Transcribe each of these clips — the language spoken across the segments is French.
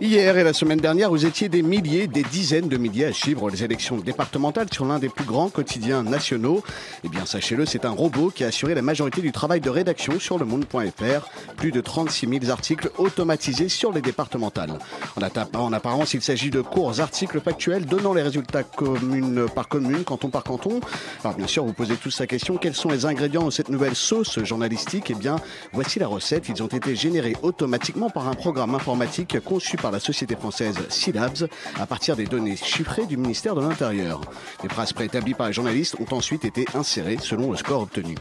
Hier et la semaine dernière, vous étiez des milliers, des dizaines de milliers à suivre les élections départementales sur l'un des plus grands quotidiens nationaux. Eh bien, sachez-le, c'est un robot qui a assuré la majorité du travail de rédaction sur le monde.fr. Plus de 36 000 articles automatisés sur les départementales. En, apparence, il s'agit de courts articles factuels donnant les résultats commune par commune, canton par canton. Alors, bien sûr, vous posez tous la question, quels sont les ingrédients de cette nouvelle sauce journalistique? Eh bien, voici la recette. Ils ont été générés automatiquement par un programme informatique conçu par la société française Syllabs à partir des données chiffrées du ministère de l'Intérieur. Les phrases préétablies par les journalistes ont ensuite été insérées selon le score obtenu.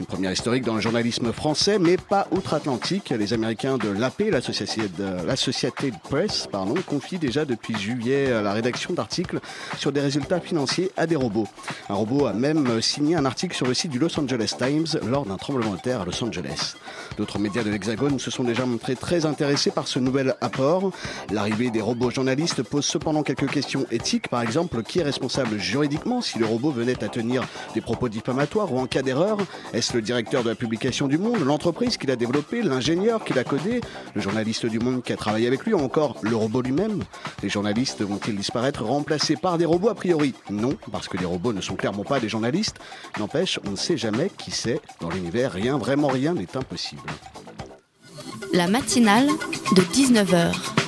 Une première historique dans le journalisme français, mais pas outre-Atlantique. Les Américains de l'AP, l'Associated Press, pardon, confient déjà depuis juillet la rédaction d'articles sur des résultats financiers à des robots. Un robot a même signé un article sur le site du Los Angeles Times lors d'un tremblement de terre à Los Angeles. D'autres médias de l'Hexagone se sont déjà montrés très intéressés par ce nouvel apport. L'arrivée des robots journalistes pose cependant quelques questions éthiques. Par exemple, qui est responsable juridiquement si le robot venait à tenir des propos diffamatoires ou en cas d'erreur? Est-ce le directeur de la publication du Monde, l'entreprise qui l'a développé, l'ingénieur qui l'a codé, le journaliste du Monde qui a travaillé avec lui ou encore le robot lui-même? Les journalistes vont-ils disparaître remplacés par des robots? A priori Non, parce que les robots ne sont clairement pas des journalistes. N'empêche, on ne sait jamais qui sait. Dans l'univers, rien, vraiment rien n'est impossible. La matinale de 19h,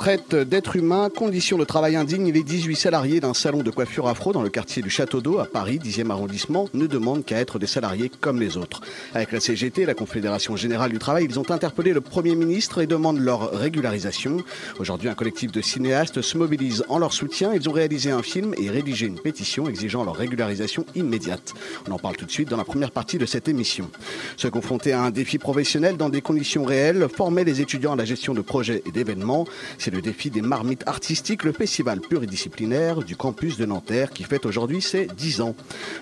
Traite d'êtres humains, conditions de travail indignes, les 18 salariés d'un salon de coiffure afro dans le quartier du Château d'Eau à Paris, 10e arrondissement, ne demandent qu'à être des salariés comme les autres. Avec la CGT, la Confédération Générale du Travail, ils ont interpellé le Premier ministre et demandent leur régularisation. Aujourd'hui, un collectif de cinéastes se mobilise en leur soutien. Ils ont réalisé un film et rédigé une pétition exigeant leur régularisation immédiate. On en parle tout de suite dans la première partie de cette émission. Se confronter à un défi professionnel dans des conditions réelles, former les étudiants à la gestion de projets et d'événements, le défi des marmites artistiques, le festival pluridisciplinaire du campus de Nanterre qui fête aujourd'hui ses 10 ans.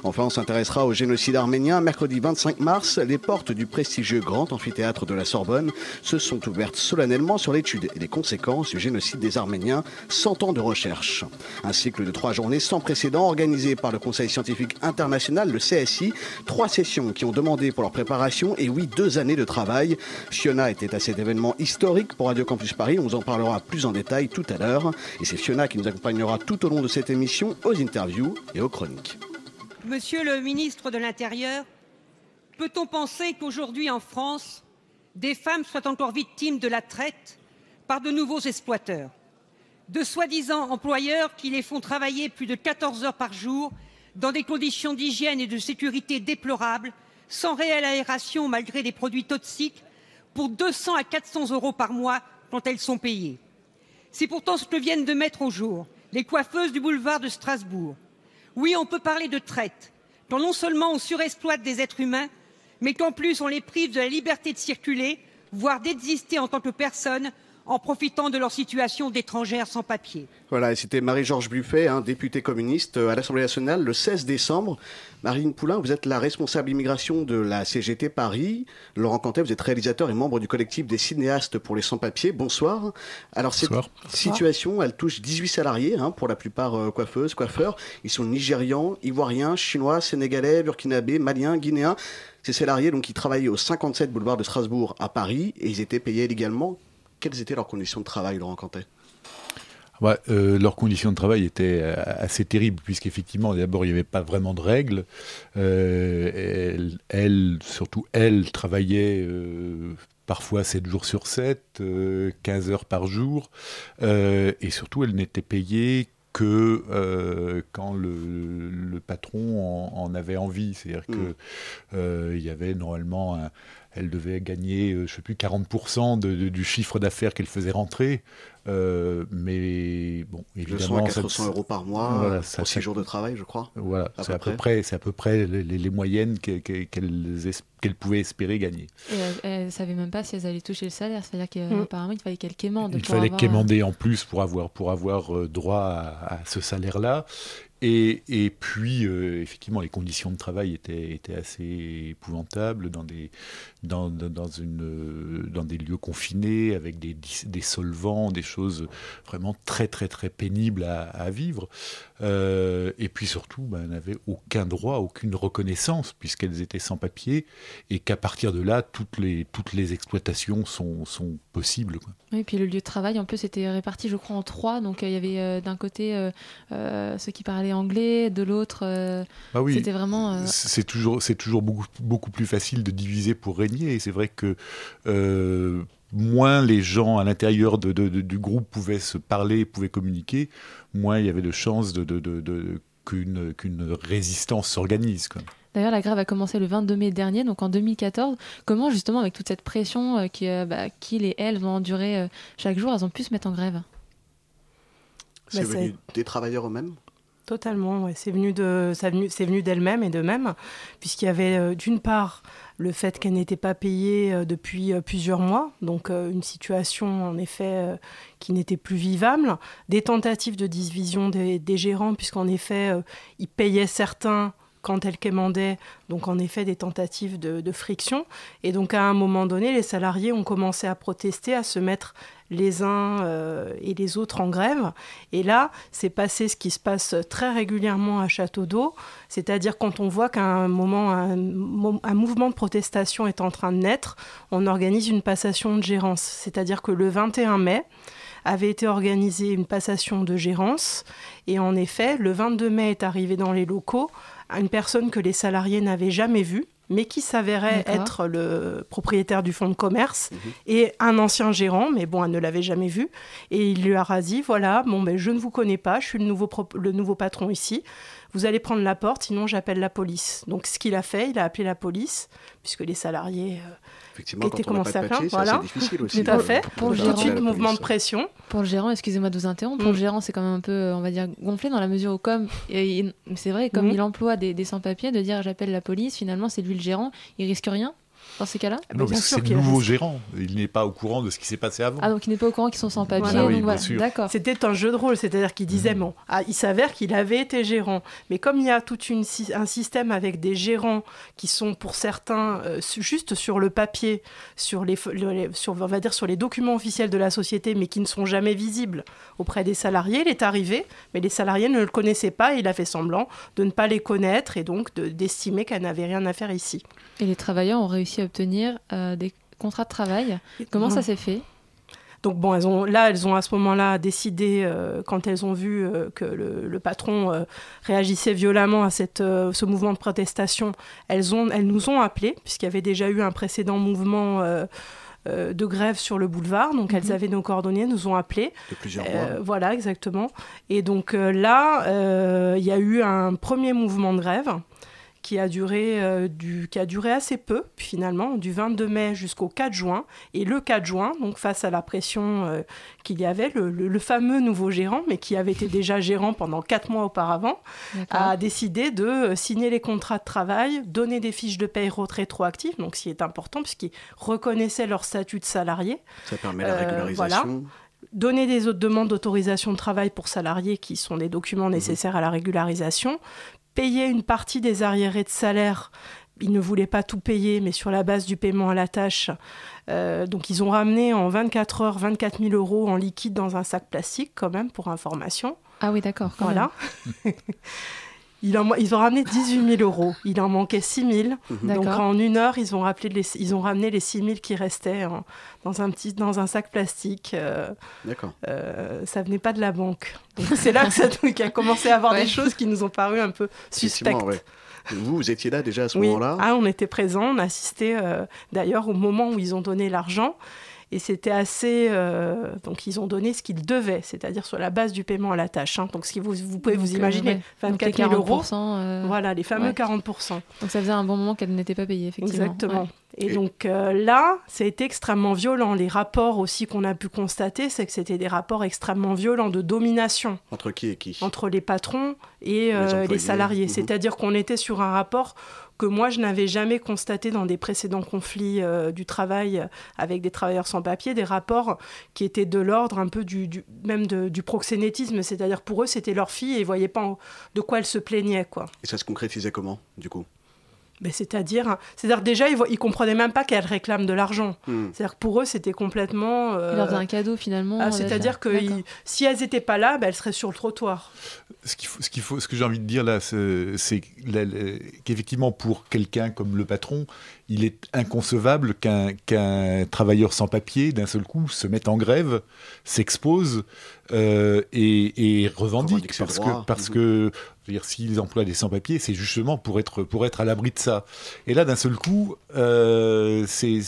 Enfin, on s'intéressera au génocide arménien. Mercredi 25 mars, les portes du prestigieux grand amphithéâtre de la Sorbonne se sont ouvertes solennellement sur l'étude et les conséquences du génocide des Arméniens, 100 ans de recherche. Un cycle de trois journées sans précédent organisé par le Conseil scientifique international, le CSI, trois sessions qui ont demandé pour leur préparation et oui, deux années de travail. Fiona était à cet événement historique pour Radio Campus Paris. On vous en parlera plus en détail tout à l'heure. Et c'est Fiona qui nous accompagnera tout au long de cette émission aux interviews et aux chroniques. Monsieur le ministre de l'Intérieur, peut-on penser qu'aujourd'hui en France, des femmes soient encore victimes de la traite par de nouveaux exploiteurs, de soi-disant employeurs qui les font travailler plus de 14 heures par jour dans des conditions d'hygiène et de sécurité déplorables, sans réelle aération malgré des produits toxiques, pour 200 à 400 euros par mois quand elles sont payées? C'est pourtant ce que viennent de mettre au jour les coiffeuses du boulevard de Strasbourg. Oui, on peut parler de traite, quand non seulement on surexploite des êtres humains, mais qu'en plus on les prive de la liberté de circuler, voire d'exister en tant que personne, en profitant de leur situation d'étrangères sans papier. Voilà, et c'était Marie-Georges Buffet, hein, députée communiste euh, à l'Assemblée nationale le 16 décembre. Marine Poulain, vous êtes la responsable immigration de la CGT Paris. Laurent Cantet, vous êtes réalisateur et membre du collectif des cinéastes pour les sans-papiers. Bonsoir. Alors, cette Bonsoir. situation, elle touche 18 salariés, hein, pour la plupart euh, coiffeuses, coiffeurs. Ils sont nigérians, ivoiriens, chinois, sénégalais, burkinabés, maliens, guinéens. Ces salariés, donc, qui travaillaient au 57 boulevard de Strasbourg à Paris et ils étaient payés illégalement. Quelles étaient leurs conditions de travail, Laurent Cantet? Ouais, euh, leurs conditions de travail étaient euh, assez terribles, puisqu'effectivement, d'abord, il n'y avait pas vraiment de règles. Euh, elles, elles, surtout elles, travaillaient euh, parfois 7 jours sur 7, euh, 15 heures par jour, et surtout, elles n'étaient payées que euh, quand le, le patron en, en avait envie. C'est-à-dire Mm. que euh, il y avait normalement un, elle devait gagner, je ne sais plus, 40% du chiffre d'affaires qu'elle faisait rentrer. Euh, mais bon, évidemment, 400 euros par mois voilà, ça, pour 6 jours de travail, je crois. Voilà, c'est à, peu près, c'est à peu près les, moyennes qu'elles pouvaient espérer gagner. Et elles ne savaient même pas si elles allaient toucher le salaire, c'est-à-dire qu'apparemment mm. il fallait qu'elles quémandent. Il fallait quémander en plus pour avoir pour avoir euh, droit à, à ce salaire-là. Et, puis, euh, effectivement, les conditions de travail étaient, assez épouvantables dans des, dans, une, dans des lieux confinés, avec des, des solvants, des choses vraiment très, très, très pénibles à vivre. Euh, et puis surtout, ben, elles n'avaient aucun droit, aucune reconnaissance, puisqu'elles étaient sans papier, et qu'à partir de là, toutes les, toutes les exploitations sont, sont possibles. Quoi. Oui, et puis le lieu de travail, en plus, était réparti, je crois, en trois. Donc il y avait euh, d'un côté ceux qui parlaient anglais, de l'autre, euh, ah oui, c'était vraiment. Euh, c'est toujours, toujours beaucoup, beaucoup plus facile de diviser pour régner. Et c'est vrai que euh, moins les gens à l'intérieur de, du groupe pouvaient se parler, pouvaient communiquer, moins il y avait de chances de, qu'une, qu'une résistance s'organise. D'ailleurs, la grève a commencé le 22 mai dernier, donc en 2014. Comment, justement, avec toute cette pression qui, bah, qu'ils et elles ont enduré chaque jour, elles ont pu se mettre en grève? C'est bah, venu des travailleurs eux-mêmes? Totalement, ouais. c'est venu de, ça venu, c'est venu d'elle-même et de même, puisqu'il y avait euh, d'une part le fait qu'elle n'était pas payée euh, depuis euh, plusieurs mois, donc une situation en effet qui n'était plus vivable, des tentatives de division des, des gérants, puisqu'en effet ils payaient certains quand elle quémandait, donc en effet des tentatives de, de, friction. Et donc à un moment donné, les salariés ont commencé à protester, à se mettre les uns euh, et les autres en grève. Et là, c'est passé ce qui se passe très régulièrement à Château d'Eau, c'est-à-dire quand on voit qu'à un moment, un, mouvement de protestation est en train de naître, on organise une passation de gérance. C'est-à-dire que le 21 mai, avait été organisée une passation de gérance. Et en effet, le 22 mai est arrivé dans les locaux une personne que les salariés n'avaient jamais vue, mais qui s'avérait être le propriétaire du fonds de commerce mhm. et un ancien gérant, mais bon, elle ne l'avait jamais vu. Et il lui a dit voilà, bon, ben, je ne vous connais pas, je suis le nouveau, le nouveau patron ici. Vous allez prendre la porte, sinon j'appelle la police. Donc ce qu'il a fait, il a appelé la police, puisque les salariés euh, Effectivement, quand on à plaindre. Voilà. difficile aussi. Tout à fait. Pour, tout de suite, mouvement de pression. Pour le gérant, excusez-moi de vous interrompre, pour le mm. gérant, c'est quand même un peu, on va dire, gonflé dans la mesure où, comme, c'est vrai, comme mm. il emploie des, des sans-papiers, de dire j'appelle la police, finalement, c'est lui le gérant, il risque rien dans ces cas-là Non, mais c'est le nouveau gérant. Il n'est pas au courant de ce qui s'est passé avant. Ah, donc il n'est pas au courant qu'ils sont sans papier. D'accord. C'était un jeu de rôle, c'est-à-dire qu'il disait, mhm. bon, ah, il s'avère qu'il avait été gérant. Mais comme il y a tout une, un système avec des gérants qui sont pour certains euh, juste sur le papier, sur les, sur, on va dire sur les documents officiels de la société, mais qui ne sont jamais visibles auprès des salariés, il est arrivé, mais les salariés ne le connaissaient pas et il a fait semblant de ne pas les connaître et donc d'estimer qu'elle n'avait rien à faire ici. Et les travailleurs ont réussi à obtenir euh, des contrats de travail. Comment ça s'est fait? Donc bon, elles ont, là, elles ont à ce moment-là décidé, euh, quand elles ont vu euh, que le, patron réagissait violemment à cette, ce mouvement de protestation, elles, ont, elles nous ont appelés, puisqu'il y avait déjà eu un précédent mouvement de grève sur le boulevard. Donc elles mhm. avaient nos coordonnées, nous ont appelés. De plusieurs mois. Voilà, exactement. Et donc là, il y a eu un premier mouvement de grève qui a duré, euh, du, qui a duré assez peu, finalement, du 22 mai jusqu'au 4 juin. Et le 4 juin, donc face à la pression euh, qu'il y avait, le, fameux nouveau gérant, mais qui avait été déjà gérant pendant 4 mois auparavant, a décidé de euh, signer les contrats de travail, donner des fiches de paye rétroactives, donc ce qui est important, puisqu'ils reconnaissaient leur statut de salarié. Ça permet la régularisation. donner des autres demandes d'autorisation de travail pour salariés qui sont des documents mhm. nécessaires à la régularisation, payer une partie des arriérés de salaire. Ils ne voulaient pas tout payer, mais sur la base du paiement à la tâche. Euh, donc ils ont ramené en 24 heures 24 000 euros en liquide dans un sac plastique, quand même, pour information. Ah oui, d'accord. Voilà. Ils, ils, ont ramené 18 000 euros. Il en manquait 6 000. Mhm. Donc en une heure, ils ont, rappelé les, ils ont ramené les 6 000 qui restaient dans, un petit, dans un sac plastique. Euh, D'accord. Euh, ça venait pas de la banque. c'est là que ça a commencé à avoir des choses qui nous ont paru un peu suspectes. Vous, vous étiez là déjà à ce moment-là Ah, on était présents, on assistait euh, d'ailleurs au moment où ils ont donné l'argent. Et c'était assez. euh, donc, ils ont donné ce qu'ils devaient, c'est-à-dire sur la base du paiement à la tâche. hein. Donc, ce vous, vous pouvez Donc, vous euh, imaginer, ouais. Donc, 24 les 000 euros. 40%, euh, Voilà, les fameux ouais. 40%. Donc ça faisait un bon moment qu'elle n'était pas payée, effectivement. Exactement. Ouais. Et donc euh, là, ça a été extrêmement violent. Les rapports aussi qu'on a pu constater, c'est que c'était des rapports extrêmement violents de domination Entre qui et qui? entre les patrons et euh, les, salariés. Mhm. C'est-à-dire qu'on était sur un rapport que moi, je n'avais jamais constaté dans des précédents conflits euh, du travail avec des travailleurs sans papier, des rapports qui étaient de l'ordre un peu du, même du proxénétisme. C'est-à-dire pour eux, c'était leur fille et ils ne voyaient pas de quoi elle se plaignait. Quoi. Et ça se concrétisait comment, du coup? Mais c'est-à-dire, c'est-à-dire déjà, ils, ils comprenaient même pas qu'elle réclame de l'argent. Hmm. C'est-dire que pour eux, c'était complètement. euh, Il leur faisait un cadeau finalement. ah, c'est-à-dire que ils- si elles n'étaient pas là, bah, elles seraient sur le trottoir. Ce, qu'il faut, ce, qu'il faut, ce que j'ai envie de dire là, c'est qu'effectivement, pour quelqu'un comme le patron, il est inconcevable qu'un qu'un travailleur sans papier, d'un seul coup, se mette en grève, s'expose euh, et, et revendique. Revendique ses Parce que, parce que dire, s'ils emploient des sans-papiers, c'est justement pour être, pour être à l'abri de ça. Et là, d'un seul coup, euh, ces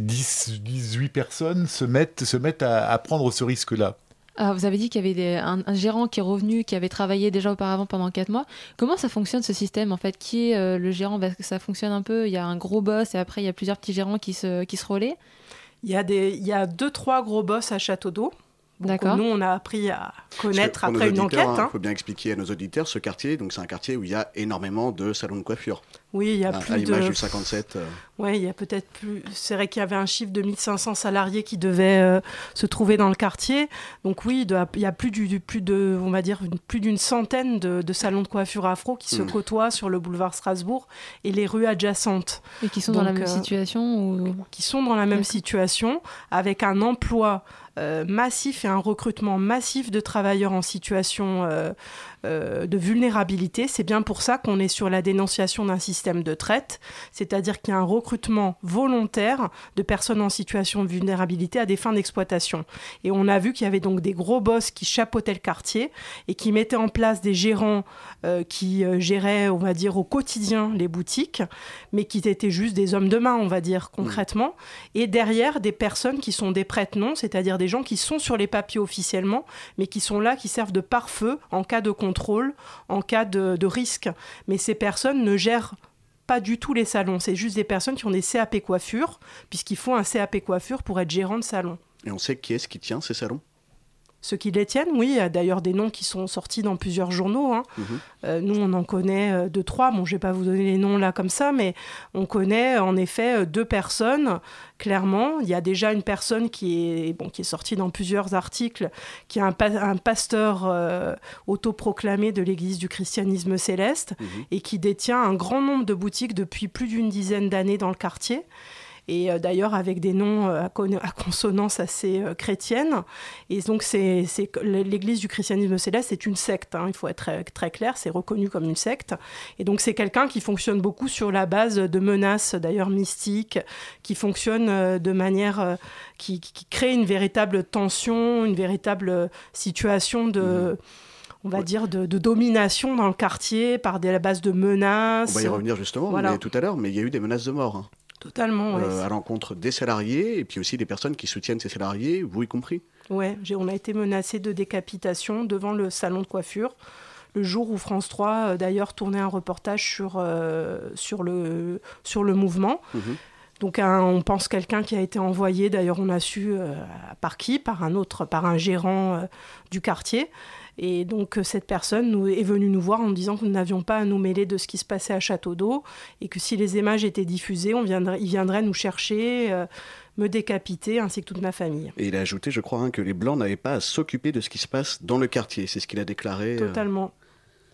10, 18 personnes se mettent, se mettent à, à prendre ce risque-là. Ah, vous avez dit qu'il y avait des- un, un gérant qui est revenu, qui avait travaillé déjà auparavant pendant 4 mois. Comment ça fonctionne ce système en fait? Qui est euh, le gérant? Parce que ça fonctionne un peu. Il y a un gros boss et après il y a plusieurs petits gérants qui se, qui se relaient? Il y a, des, il y a deux, trois gros boss à Château d'Eau. D'accord. Nous, on a appris à connaître après une enquête. Il hein. faut bien expliquer à nos auditeurs, ce quartier, donc c'est un quartier où il y a énormément de salons de coiffure. Oui, il y a à, plus à l'image de. du 57. euh, Ouais, il y a peut-être plus. C'est vrai qu'il y avait un chiffre de 1500 salariés qui devaient euh, se trouver dans le quartier. Donc oui, il y a plus, du, du- plus de, on va dire, une- plus d'une centaine de, de salons de coiffure afro qui se Mm. côtoient sur le boulevard Strasbourg et les rues adjacentes. Et qui sont dans la même euh, situation ou... qui sont dans la même situation, avec un emploi massif et un recrutement massif de travailleurs en situation euh, euh, de vulnérabilité. C'est bien pour ça qu'on est sur la dénonciation d'un système de traite, c'est-à-dire qu'il y a un recrutement volontaire de personnes en situation de vulnérabilité à des fins d'exploitation. Et on a vu qu'il y avait donc des gros boss qui chapeautaient le quartier et qui mettaient en place des gérants euh, qui euh, géraient, on va dire, au quotidien les boutiques, mais qui étaient juste des hommes de main, on va dire concrètement, et derrière des personnes qui sont des prête-noms, c'est-à-dire des gens qui sont sur les papiers officiellement, mais qui sont là, qui servent de pare-feu en cas de en cas de, de risque. Mais ces personnes ne gèrent pas du tout les salons, c'est juste des personnes qui ont des CAP coiffure, puisqu'il faut un CAP coiffure pour être gérant de salon. Et on sait qui est-ce qui tient ces salons? Ceux qui les tiennent, oui, il y a d'ailleurs des noms qui sont sortis dans plusieurs journaux. hein. Mhm. Euh, nous, on en connaît euh, deux, trois. Bon, je vais pas vous donner les noms là comme ça, mais on connaît en effet euh, deux personnes. Clairement, il y a déjà une personne qui est, bon, qui est sortie dans plusieurs articles, qui est un, pa- un pasteur euh, autoproclamé de l'Église du christianisme céleste Mhm. et qui détient un grand nombre de boutiques depuis plus d'une dizaine d'années dans le quartier. Et euh, d'ailleurs avec des noms euh, à, con- à consonance assez euh, chrétienne. Et donc c'est l'Église du christianisme céleste c'est une secte. hein, il faut être très, très clair, c'est reconnu comme une secte. Et donc c'est quelqu'un qui fonctionne beaucoup sur la base de menaces d'ailleurs mystiques, qui fonctionne de manière qui, crée une véritable tension, une véritable situation de on va Ouais. dire, de, de domination dans le quartier par des, la base de On menaces. va y revenir justement Voilà. mais tout à l'heure, mais il y a eu des menaces de mort hein, Totalement, ouais. euh, à l'encontre des salariés et puis aussi des personnes qui soutiennent ces salariés, vous y compris. Ouais, on a été menacé de décapitation devant le salon de coiffure. Le jour où France 3, euh, d'ailleurs, tournait un reportage sur, euh, sur, le, sur le mouvement. Mhm. Donc un- on pense quelqu'un qui a été envoyé, d'ailleurs on a su euh, par qui, par un autre, par un gérant euh, du quartier. Et donc euh, cette personne nous, est venue nous voir en nous disant que nous n'avions pas à nous mêler de ce qui se passait à Château d'Eau et que si les images étaient diffusées, on viendrait, il viendrait nous chercher, euh, me décapiter, ainsi que toute ma famille. Et il a ajouté, je crois, hein, que les Blancs n'avaient pas à s'occuper de ce qui se passe dans le quartier. C'est ce qu'il a déclaré. euh, Totalement.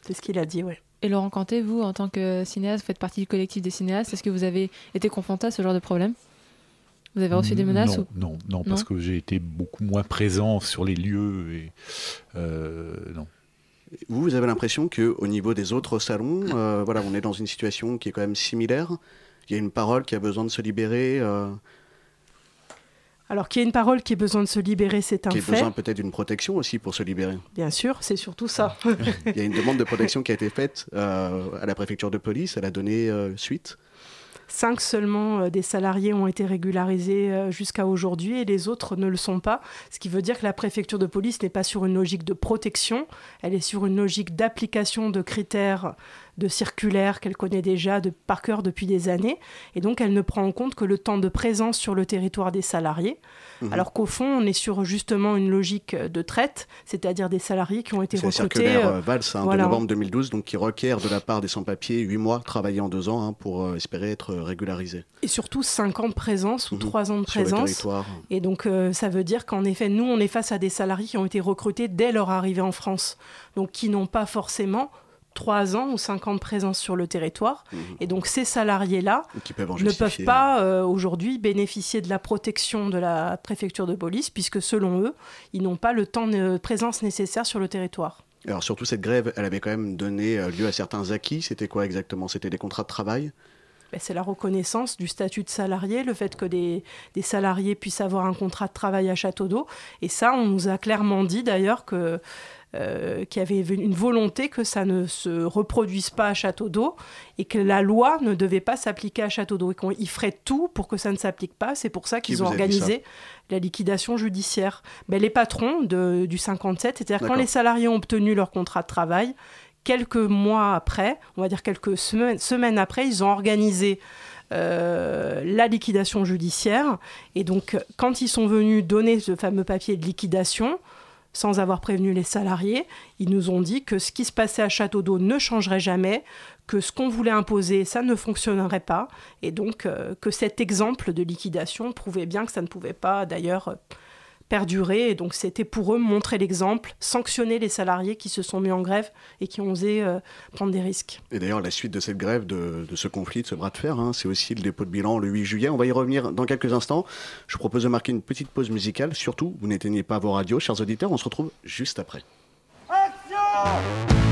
C'est ce qu'il a dit, ouais. Et Laurent Cantet, vous, en tant que cinéaste, vous faites partie du collectif des cinéastes. Est-ce que vous avez été confronté à ce genre de problème? Vous avez reçu des menaces non, ou... non, non, parce que j'ai été beaucoup moins présent sur les lieux. Et, euh, non. Vous, vous avez l'impression qu'au niveau des autres salons, euh, voilà, on est dans une situation qui est quand même similaire? Il y a une parole qui a besoin de se libérer, euh, Alors qu'il y ait une parole qui ait besoin de se libérer, c'est un qui a fait. besoin peut-être d'une protection aussi pour se libérer. Bien sûr, c'est surtout ça. Il y a une demande de protection qui a été faite euh, à la préfecture de police. Elle a donné euh, suite. Cinq seulement euh, des salariés ont été régularisés euh, jusqu'à aujourd'hui et les autres ne le sont pas. Ce qui veut dire que la préfecture de police n'est pas sur une logique de protection, elle est sur une logique d'application de critères de circulaires qu'elle connaît déjà de, par cœur depuis des années. Et donc, elle ne prend en compte que le temps de présence sur le territoire des salariés. Mhm. Alors qu'au fond, on est sur justement une logique de traite, c'est-à-dire des salariés qui ont été recrutés. Circulaire euh, Valls hein, de novembre 2012, donc qui requiert de la part des sans-papiers 8 mois travaillés en 2 ans hein, pour euh, espérer être régularisés. Et surtout 5 ans de présence ou 3 mhm. ans de présence. Et donc, euh, ça veut dire qu'en effet, nous, on est face à des salariés qui ont été recrutés dès leur arrivée en France, donc qui n'ont pas forcément 3 ans ou 5 ans de présence sur le territoire. Mhm. Et donc ces salariés-là ne peuvent pas euh, aujourd'hui bénéficier de la protection de la préfecture de police, puisque selon eux, ils n'ont pas le temps de présence nécessaire sur le territoire. Alors surtout cette grève, elle avait quand même donné euh, lieu à certains acquis. C'était quoi exactement? C'était des contrats de travail? Ben, c'est la reconnaissance du statut de salarié, le fait que des, des, salariés puissent avoir un contrat de travail à Château d'Eau. Et ça, on nous a clairement dit d'ailleurs que euh, qui avait une volonté que ça ne se reproduise pas à Château d'Eau et que la loi ne devait pas s'appliquer à Château d'Eau et qu'ils feraient tout pour que ça ne s'applique pas. C'est pour ça qu'ils ont organisé la liquidation judiciaire. Ben, les patrons de, du 57, c'est-à-dire quand les salariés ont obtenu leur contrat de travail, quelques mois après, on va dire quelques semaines, semaines après, ils ont organisé euh, la liquidation judiciaire. Et donc, quand ils sont venus donner ce fameux papier de liquidation, sans avoir prévenu les salariés. Ils nous ont dit que ce qui se passait à Château d'Eau ne changerait jamais, que ce qu'on voulait imposer, ça ne fonctionnerait pas, et donc euh, que cet exemple de liquidation prouvait bien que ça ne pouvait pas d'ailleurs perdurer. Et donc c'était pour eux montrer l'exemple, sanctionner les salariés qui se sont mis en grève et qui ont osé euh, prendre des risques. Et d'ailleurs, la suite de cette grève, de, ce conflit, de ce bras de fer, hein, c'est aussi le dépôt de bilan le 8 juillet. On va y revenir dans quelques instants. Je propose de marquer une petite pause musicale. Surtout, vous n'éteignez pas vos radios, chers auditeurs. On se retrouve juste après. Action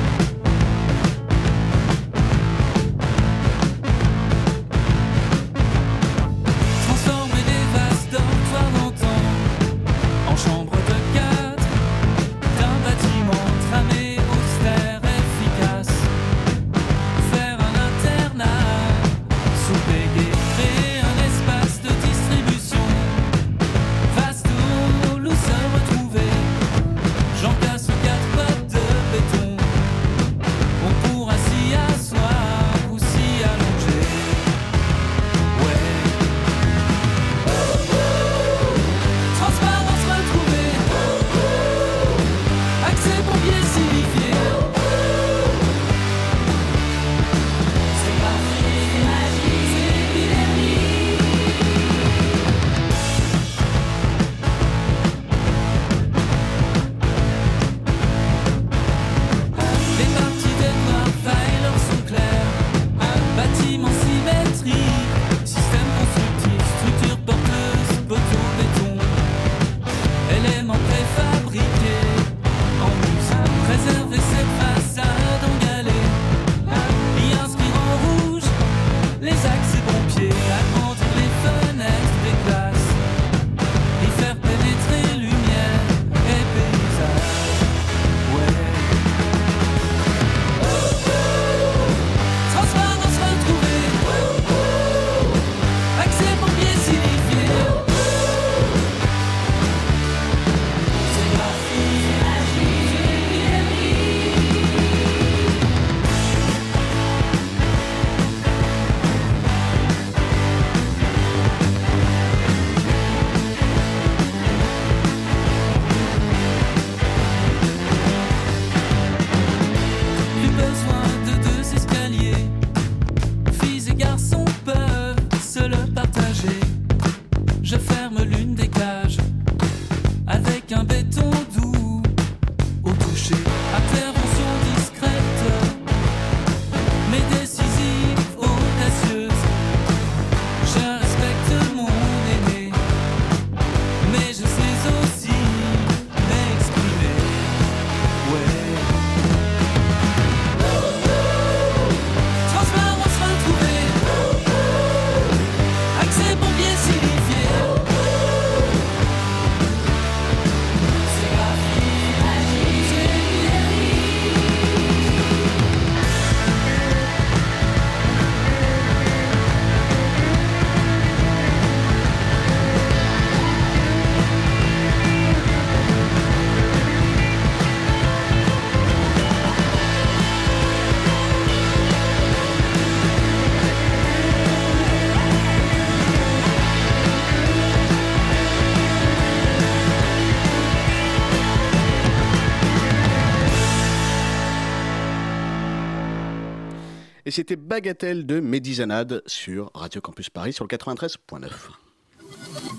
c'était Bagatelle de Médizanade sur Radio Campus Paris sur le 93.9.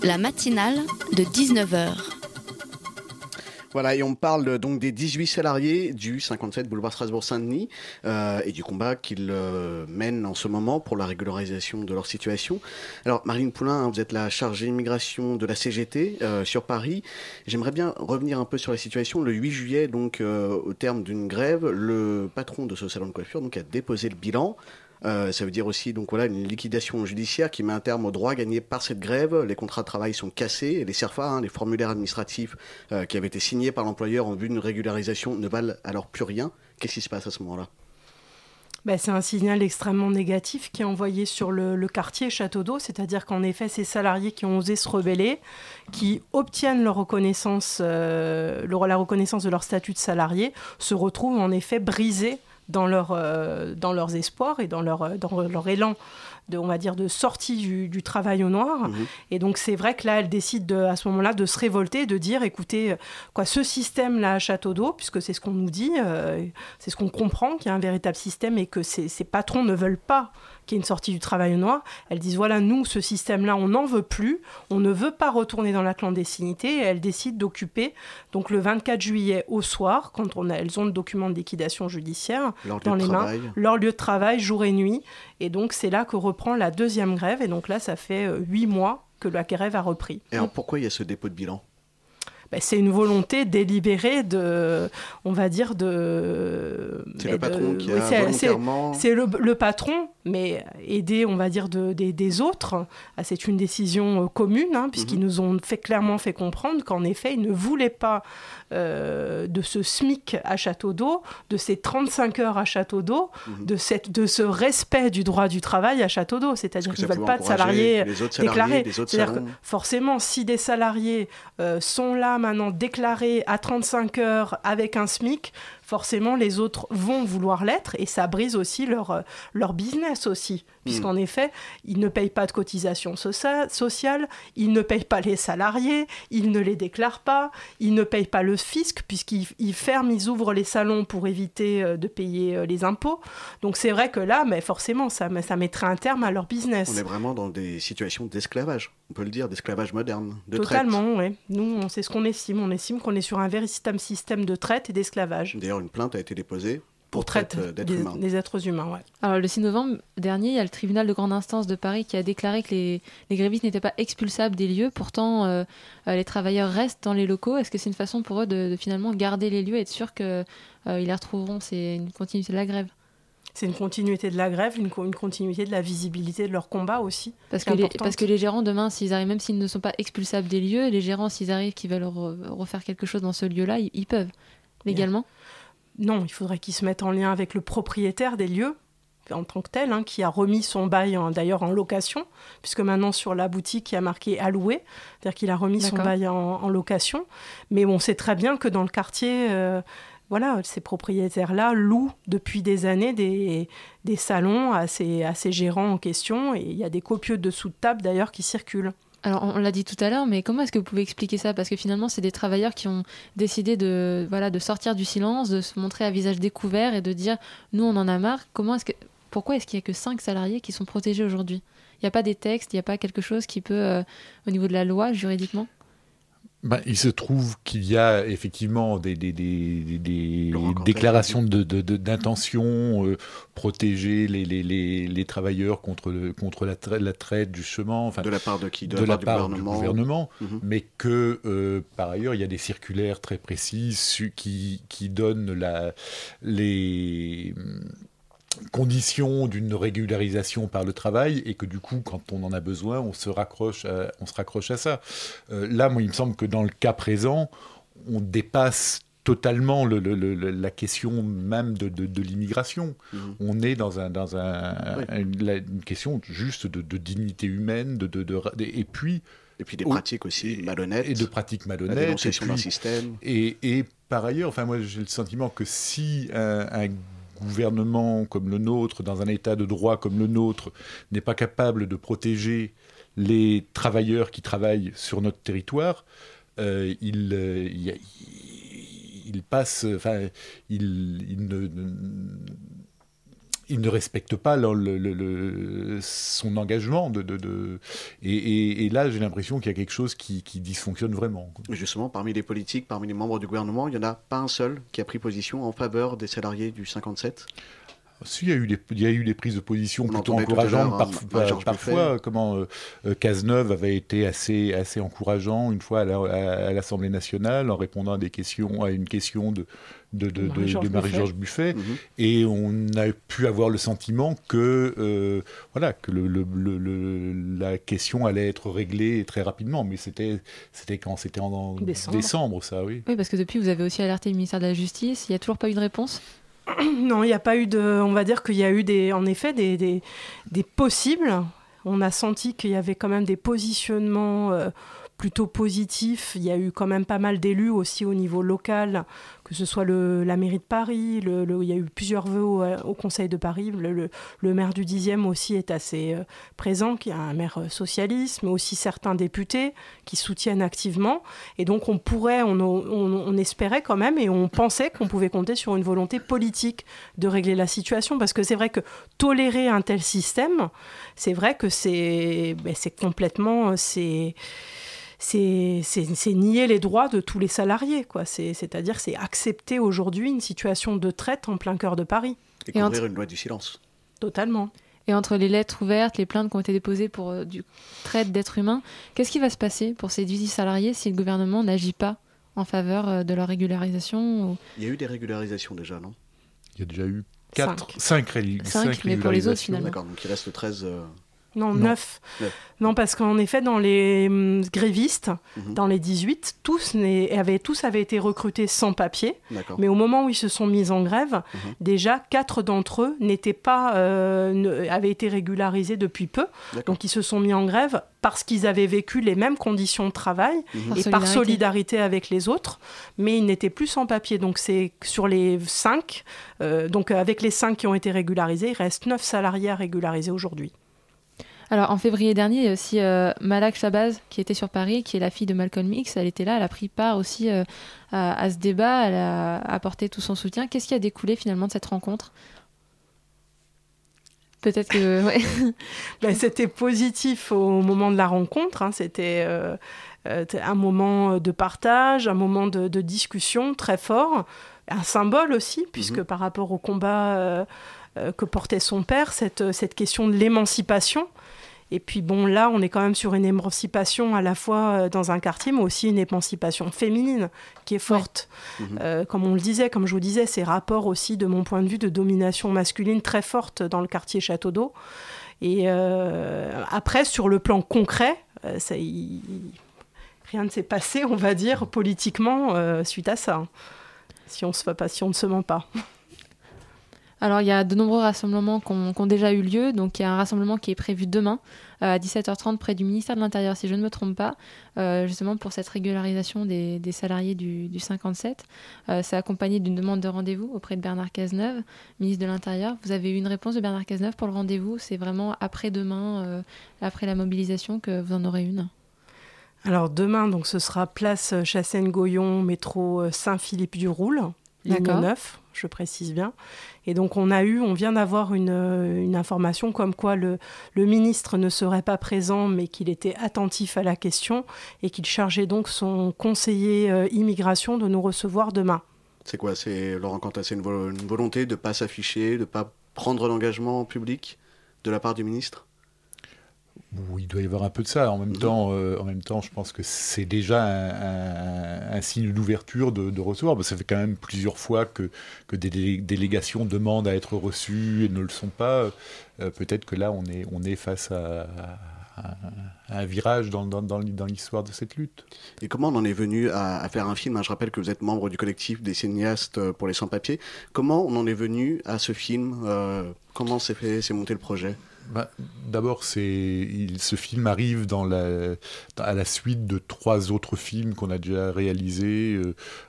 La matinale de 19h. Voilà, et on parle donc des 18 salariés du 57 boulevard Strasbourg-Saint-Denis euh, et du combat qu'ils euh, mènent en ce moment pour la régularisation de leur situation. Alors, Marine Poulain, hein, vous êtes la chargée immigration de la CGT euh, sur Paris. J'aimerais bien revenir un peu sur la situation. Le 8 juillet, donc, au terme d'une grève, le patron de ce salon de coiffure a déposé le bilan. Euh, ça veut dire aussi donc voilà une liquidation judiciaire qui met un terme aux droits gagnés par cette grève. Les contrats de travail sont cassés et les CERFA, hein, les formulaires administratifs euh, qui avaient été signés par l'employeur en vue d'une régularisation, ne valent alors plus rien. Qu'est-ce qui se passe à ce moment-là? Ben, c'est un signal extrêmement négatif qui est envoyé sur le, quartier Château d'Eau, c'est-à-dire qu'en effet, ces salariés qui ont osé se rebeller, qui obtiennent leur euh, la reconnaissance de leur statut de salarié, se retrouvent en effet brisés dans, leur, euh, dans leurs espoirs et dans leur, euh, dans leur élan de, on va dire, de sortie du, travail au noir. Mhm. Et donc, c'est vrai que là, elle décide de, à ce moment-là de se révolter, de dire, écoutez, quoi, ce système-là à Château d'eau, puisque c'est ce qu'on nous dit, euh, c'est ce qu'on comprend, qu'il y a un véritable système et que ces, ces patrons ne veulent pas qui est une sortie du travail noir, elles disent voilà, nous, ce système-là, on n'en veut plus, on ne veut pas retourner dans la clandestinité, et elles décident d'occuper, donc le 24 juillet au soir, quand on a, elles ont le document de liquidation judiciaire dans les mains, leur lieu de travail, jour et nuit, et donc c'est là que reprend la deuxième grève, et donc là, ça fait euh, huit mois que la grève a repris. Et alors pourquoi il y a ce dépôt de bilan? Ben, c'est une volonté délibérée de, on va dire, de. C'est le patron qui a volontairement. C'est le, le, patron, mais aidé, on va dire, de, des, autres. Ah, c'est une décision euh, commune, hein, puisqu'ils mhm. nous ont fait, clairement fait comprendre qu'en effet, ils ne voulaient pas euh, de ce SMIC à Château d'Eau, de ces 35 heures à Château d'Eau, mhm. de, cette, de ce respect du droit du travail à Château d'Eau. C'est-à-dire qu'ils ne veulent pas de salariés déclarés. C'est-à-dire que forcément, si des salariés euh, sont là maintenant déclarés à 35 heures avec un SMIC, forcément les autres vont vouloir l'être et ça brise aussi leur, euh, leur business aussi. Puisqu'en hmm. effet, ils ne payent pas de cotisations sociales, ils ne payent pas les salariés, ils ne les déclarent pas, ils ne payent pas le fisc puisqu'ils ferment, ils ouvrent les salons pour éviter euh, de payer euh, les impôts. Donc c'est vrai que là, mais forcément, ça, ça mettrait un terme à leur business. On est vraiment dans des situations d'esclavage, on peut le dire, d'esclavage moderne, de Totalement, oui. Nous, sait ce qu'on estime. On estime qu'on est sur un véritable système de traite et d'esclavage une plainte a été déposée pour traite, euh, d'êtres humains. Des êtres humains, ouais. Alors, le 6 novembre dernier, il y a le tribunal de grande instance de Paris qui a déclaré que les, les grévistes n'étaient pas expulsables des lieux. Pourtant, euh, euh, les travailleurs restent dans les locaux. Est-ce que c'est une façon pour eux de, finalement garder les lieux et être sûr qu'ils les retrouveront? C'est une continuité de la grève c'est une continuité de la grève, une, une, continuité de la visibilité de leur combat aussi. Parce que, les, parce que les gérants, demain, s'ils arrivent, même s'ils ne sont pas expulsables des lieux, les gérants, s'ils arrivent, qui veulent refaire quelque chose dans ce lieu-là, ils, peuvent, légalement non, il faudrait qu'ils se mettent en lien avec le propriétaire des lieux en tant que tel, hein, qui a remis son bail d'ailleurs en location, puisque maintenant sur la boutique il y a marqué alloué, c'est-à-dire qu'il a remis son bail en, location. Mais on sait très bien que dans le quartier, euh, voilà, ces propriétaires-là louent depuis des années des, salons à ces, à ces gérants en question, et il y a des copieux dessous de table d'ailleurs qui circulent. Alors, on, l'a dit tout à l'heure, mais comment est-ce que vous pouvez expliquer ça? Parce que finalement, c'est des travailleurs qui ont décidé de, voilà, de sortir du silence, de se montrer à visage découvert et de dire nous, on en a marre. Comment est-ce que, pourquoi est-ce qu'il n'y a que 5 salariés qui sont protégés aujourd'hui? Il n'y a pas des textes, il n'y a pas quelque chose qui peut, euh, au niveau de la loi, juridiquement? Ben, il se trouve qu'il y a effectivement des, des, des, des déclarations d'intention, de, euh, protéger les, les, les, les, travailleurs contre, le, contre la, traite, la traite justement. Enfin, de la part de qui? De, la, part, du gouvernement. Mhm. Mais que, euh, par ailleurs, il y a des circulaires très précises qui, qui donnent la, les condition d'une régularisation par le travail et que du coup, quand on en a besoin, on se raccroche à, on se raccroche à ça. Euh, là, moi, il me semble que dans le cas présent, on dépasse totalement le, la question même de, de, l'immigration. Mhm. On est dans, un, dans un, une, question juste de, dignité humaine, de, et puis... Et puis des pratiques aussi malhonnêtes. Et de pratiques malhonnêtes. La d'un système. Et, et, par ailleurs, enfin moi j'ai le sentiment que si un, un gouvernement comme le nôtre, dans un état de droit comme le nôtre, n'est pas capable de protéger les travailleurs qui travaillent sur notre territoire, euh, il, euh, il, passe, enfin, il, ne, il ne respecte pas le, le, son engagement. De, de, de... Et, et, là, j'ai l'impression qu'il y a quelque chose qui, qui dysfonctionne vraiment. Justement, parmi les politiques, parmi les membres du gouvernement, il n'y en a pas un seul qui a pris position en faveur des salariés du 57 si, il y, a eu des, il y a eu des prises de position plutôt encourageantes hein, parfois. parfois comment euh, euh, Cazeneuve avait été assez, assez encourageant une fois à l'Assemblée nationale en répondant à, des questions, à une question de, de, de, de Marie-Georges Buffet. Mhm. Et on a pu avoir le sentiment que, euh, voilà, que le, le, la question allait être réglée très rapidement. Mais c'était quand? C'était en décembre. décembre, ça, oui. Oui, parce que depuis, vous avez aussi alerté le ministère de la Justice. Il n'y a toujours pas eu de réponse? Non, il n'y a pas eu de. On va dire qu'il y a eu des, en effet des, des, des possibles. On a senti qu'il y avait quand même des positionnements euh, plutôt positifs. Il y a eu quand même pas mal d'élus aussi au niveau local que ce soit le, la mairie de Paris, il y a eu plusieurs vœux au, Conseil de Paris, le, maire du 10e aussi est assez euh, présent, qui est un maire euh, socialiste, mais aussi certains députés qui soutiennent activement. Et donc on pourrait, on, on, espérait quand même, et on pensait qu'on pouvait compter sur une volonté politique de régler la situation, parce que c'est vrai que tolérer un tel système, c'est vrai que c'est ben, complètement... c'est c'est nier les droits de tous les salariés. quoi. C'est-à-dire c'est accepter aujourd'hui une situation de traite en plein cœur de Paris. Et, couvrir une loi du silence. Totalement. Et entre les lettres ouvertes, les plaintes qui ont été déposées pour euh, du traite d'êtres humains, qu'est-ce qui va se passer pour ces 18 salariés si le gouvernement n'agit pas en faveur euh, de leur régularisation Il y a eu des régularisations déjà, non? Il y a déjà eu 4, 5, régularisations. mais pour les autres finalement. D'accord, donc il reste 13. Non, neuf. Non, parce qu'en effet, dans les hum, grévistes, mhm. dans les 18, tous, avaient, tous avaient été recrutés sans papier. Mais au moment où ils se sont mis en grève, mhm. déjà, quatre d'entre eux n'étaient pas, euh, avaient été régularisés depuis peu. Donc, ils se sont mis en grève parce qu'ils avaient vécu les mêmes conditions de travail mhm. et par solidarité avec les autres, mais ils n'étaient plus sans papier. Donc, c'est sur les cinq, euh, donc avec les cinq qui ont été régularisés, il reste neuf salariés à régulariser aujourd'hui. Alors en février dernier, il y a aussi euh, Malak Shabazz qui était sur Paris, qui est la fille de Malcolm X. Elle était là, elle a pris part aussi euh, à, ce débat, elle a apporté tout son soutien. Qu'est-ce qui a découlé finalement de cette rencontre? Peut-être que. Ben, c'était positif au moment de la rencontre. Hein. C'était euh, un moment de partage, un moment de, discussion très fort, un symbole aussi, puisque mhm. par rapport au combat que portait son père, cette, cette question de l'émancipation. Et puis bon, là, on est quand même sur une émancipation à la fois euh, dans un quartier, mais aussi une émancipation féminine qui est forte. Mhm. Euh, comme on le disait, comme je vous disais, ces rapports aussi, de mon point de vue, de domination masculine très forte dans le quartier Château d'Eau. Et euh, après, sur le plan concret, ça, rien ne s'est passé, on va dire, politiquement suite à ça. Si on, se, pas, si on ne se ment pas. Alors, il y a de nombreux rassemblements qui ont, déjà eu lieu. Donc, il y a un rassemblement qui est prévu demain euh, à 17h30 près du ministère de l'Intérieur, si je ne me trompe pas, euh, justement pour cette régularisation des, salariés du, 57. Euh, c'est accompagné d'une demande de rendez-vous auprès de Bernard Cazeneuve, ministre de l'Intérieur. Vous avez eu une réponse de Bernard Cazeneuve pour le rendez-vous? C'est vraiment après-demain, après la mobilisation, que vous en aurez une? Alors demain, donc ce sera place Chassaigne-Goyon, métro Saint-Philippe-du-Roule, ligne 9, je précise bien. Et donc on a eu, on vient d'avoir une, une, information comme quoi le, le, ministre ne serait pas présent, mais qu'il était attentif à la question et qu'il chargeait donc son conseiller euh, immigration de nous recevoir demain. C'est quoi? C'est Laurent Quentin, c'est une, volonté de ne pas s'afficher, de ne pas prendre l'engagement public de la part du ministre? Il doit y avoir un peu de ça. En même, temps, euh, en même temps, je pense que c'est déjà un, signe d'ouverture de, recevoir. ça fait quand même plusieurs fois que, que des délégations demandent à être reçues et ne le sont pas. Euh, peut-être que là, on est, on est face à, un virage dans, dans, dans, l'histoire de cette lutte. Et comment on en est venu à, faire un film? Je rappelle que vous êtes membre du collectif des cinéastes pour les sans-papiers. Comment on en est venu à ce film? Euh, Comment s'est monté le projet? Bah, D'abord, ce film arrive dans la, à la suite de trois autres films qu'on a déjà réalisés,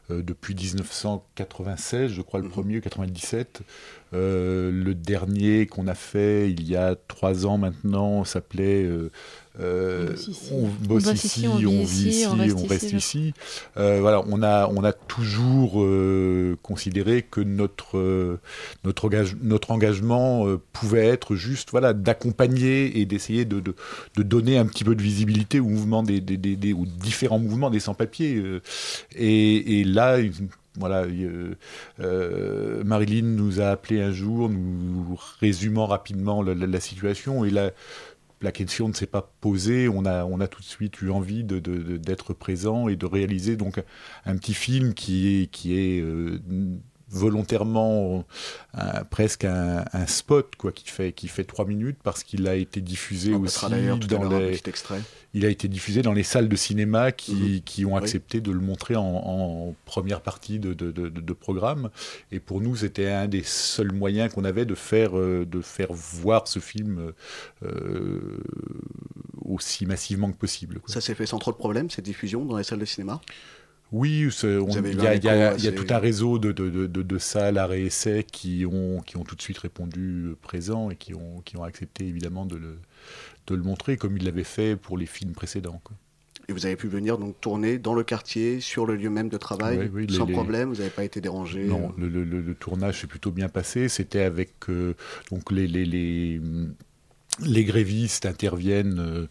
euh, depuis 1996, je crois le mhm. premier, 97. le dernier qu'on a fait il y a trois ans maintenant s'appelait euh, on bosse ici, on vit ici, on reste, ici. Euh, voilà, on a, on a toujours euh, considéré que notre, notre, notre engagement pouvait être juste voilà, d'accompagner et d'essayer de, de, donner un petit peu de visibilité aux, mouvements des, des, des, aux différents mouvements des sans-papiers. Et, et, là, voilà, Marilyn nous a appelé un jour, nous résumant rapidement la, la situation, et là, la question ne s'est pas posée. On a, tout de suite eu envie d'être de, de, présent et de réaliser donc un petit film qui est, qui est euh, volontairement euh, presque un, spot quoi qui fait qui fait trois minutes parce qu'il a été diffusé aussi dans les il a été diffusé dans les salles de cinéma qui, mhm. qui ont accepté de le montrer en, première partie de, de, de, programme. Et pour nous c'était un des seuls moyens qu'on avait de faire euh, de faire voir ce film euh, aussi massivement que possible ça s'est fait sans trop de problèmes cette diffusion dans les salles de cinéma? Oui, il y, a, tout un réseau de, de, de, salles, arrêts essais qui ont, qui ont tout de suite répondu euh, présent et qui ont, qui ont accepté évidemment de le, de le montrer comme ils l'avaient fait pour les films précédents. Et vous avez pu venir donc tourner dans le quartier, sur le lieu même de travail, sans problème, vous n'avez pas été dérangé Non, euh le, le, tournage s'est plutôt bien passé. C'était avec euh, donc les, les, les, les, grévistes interviennent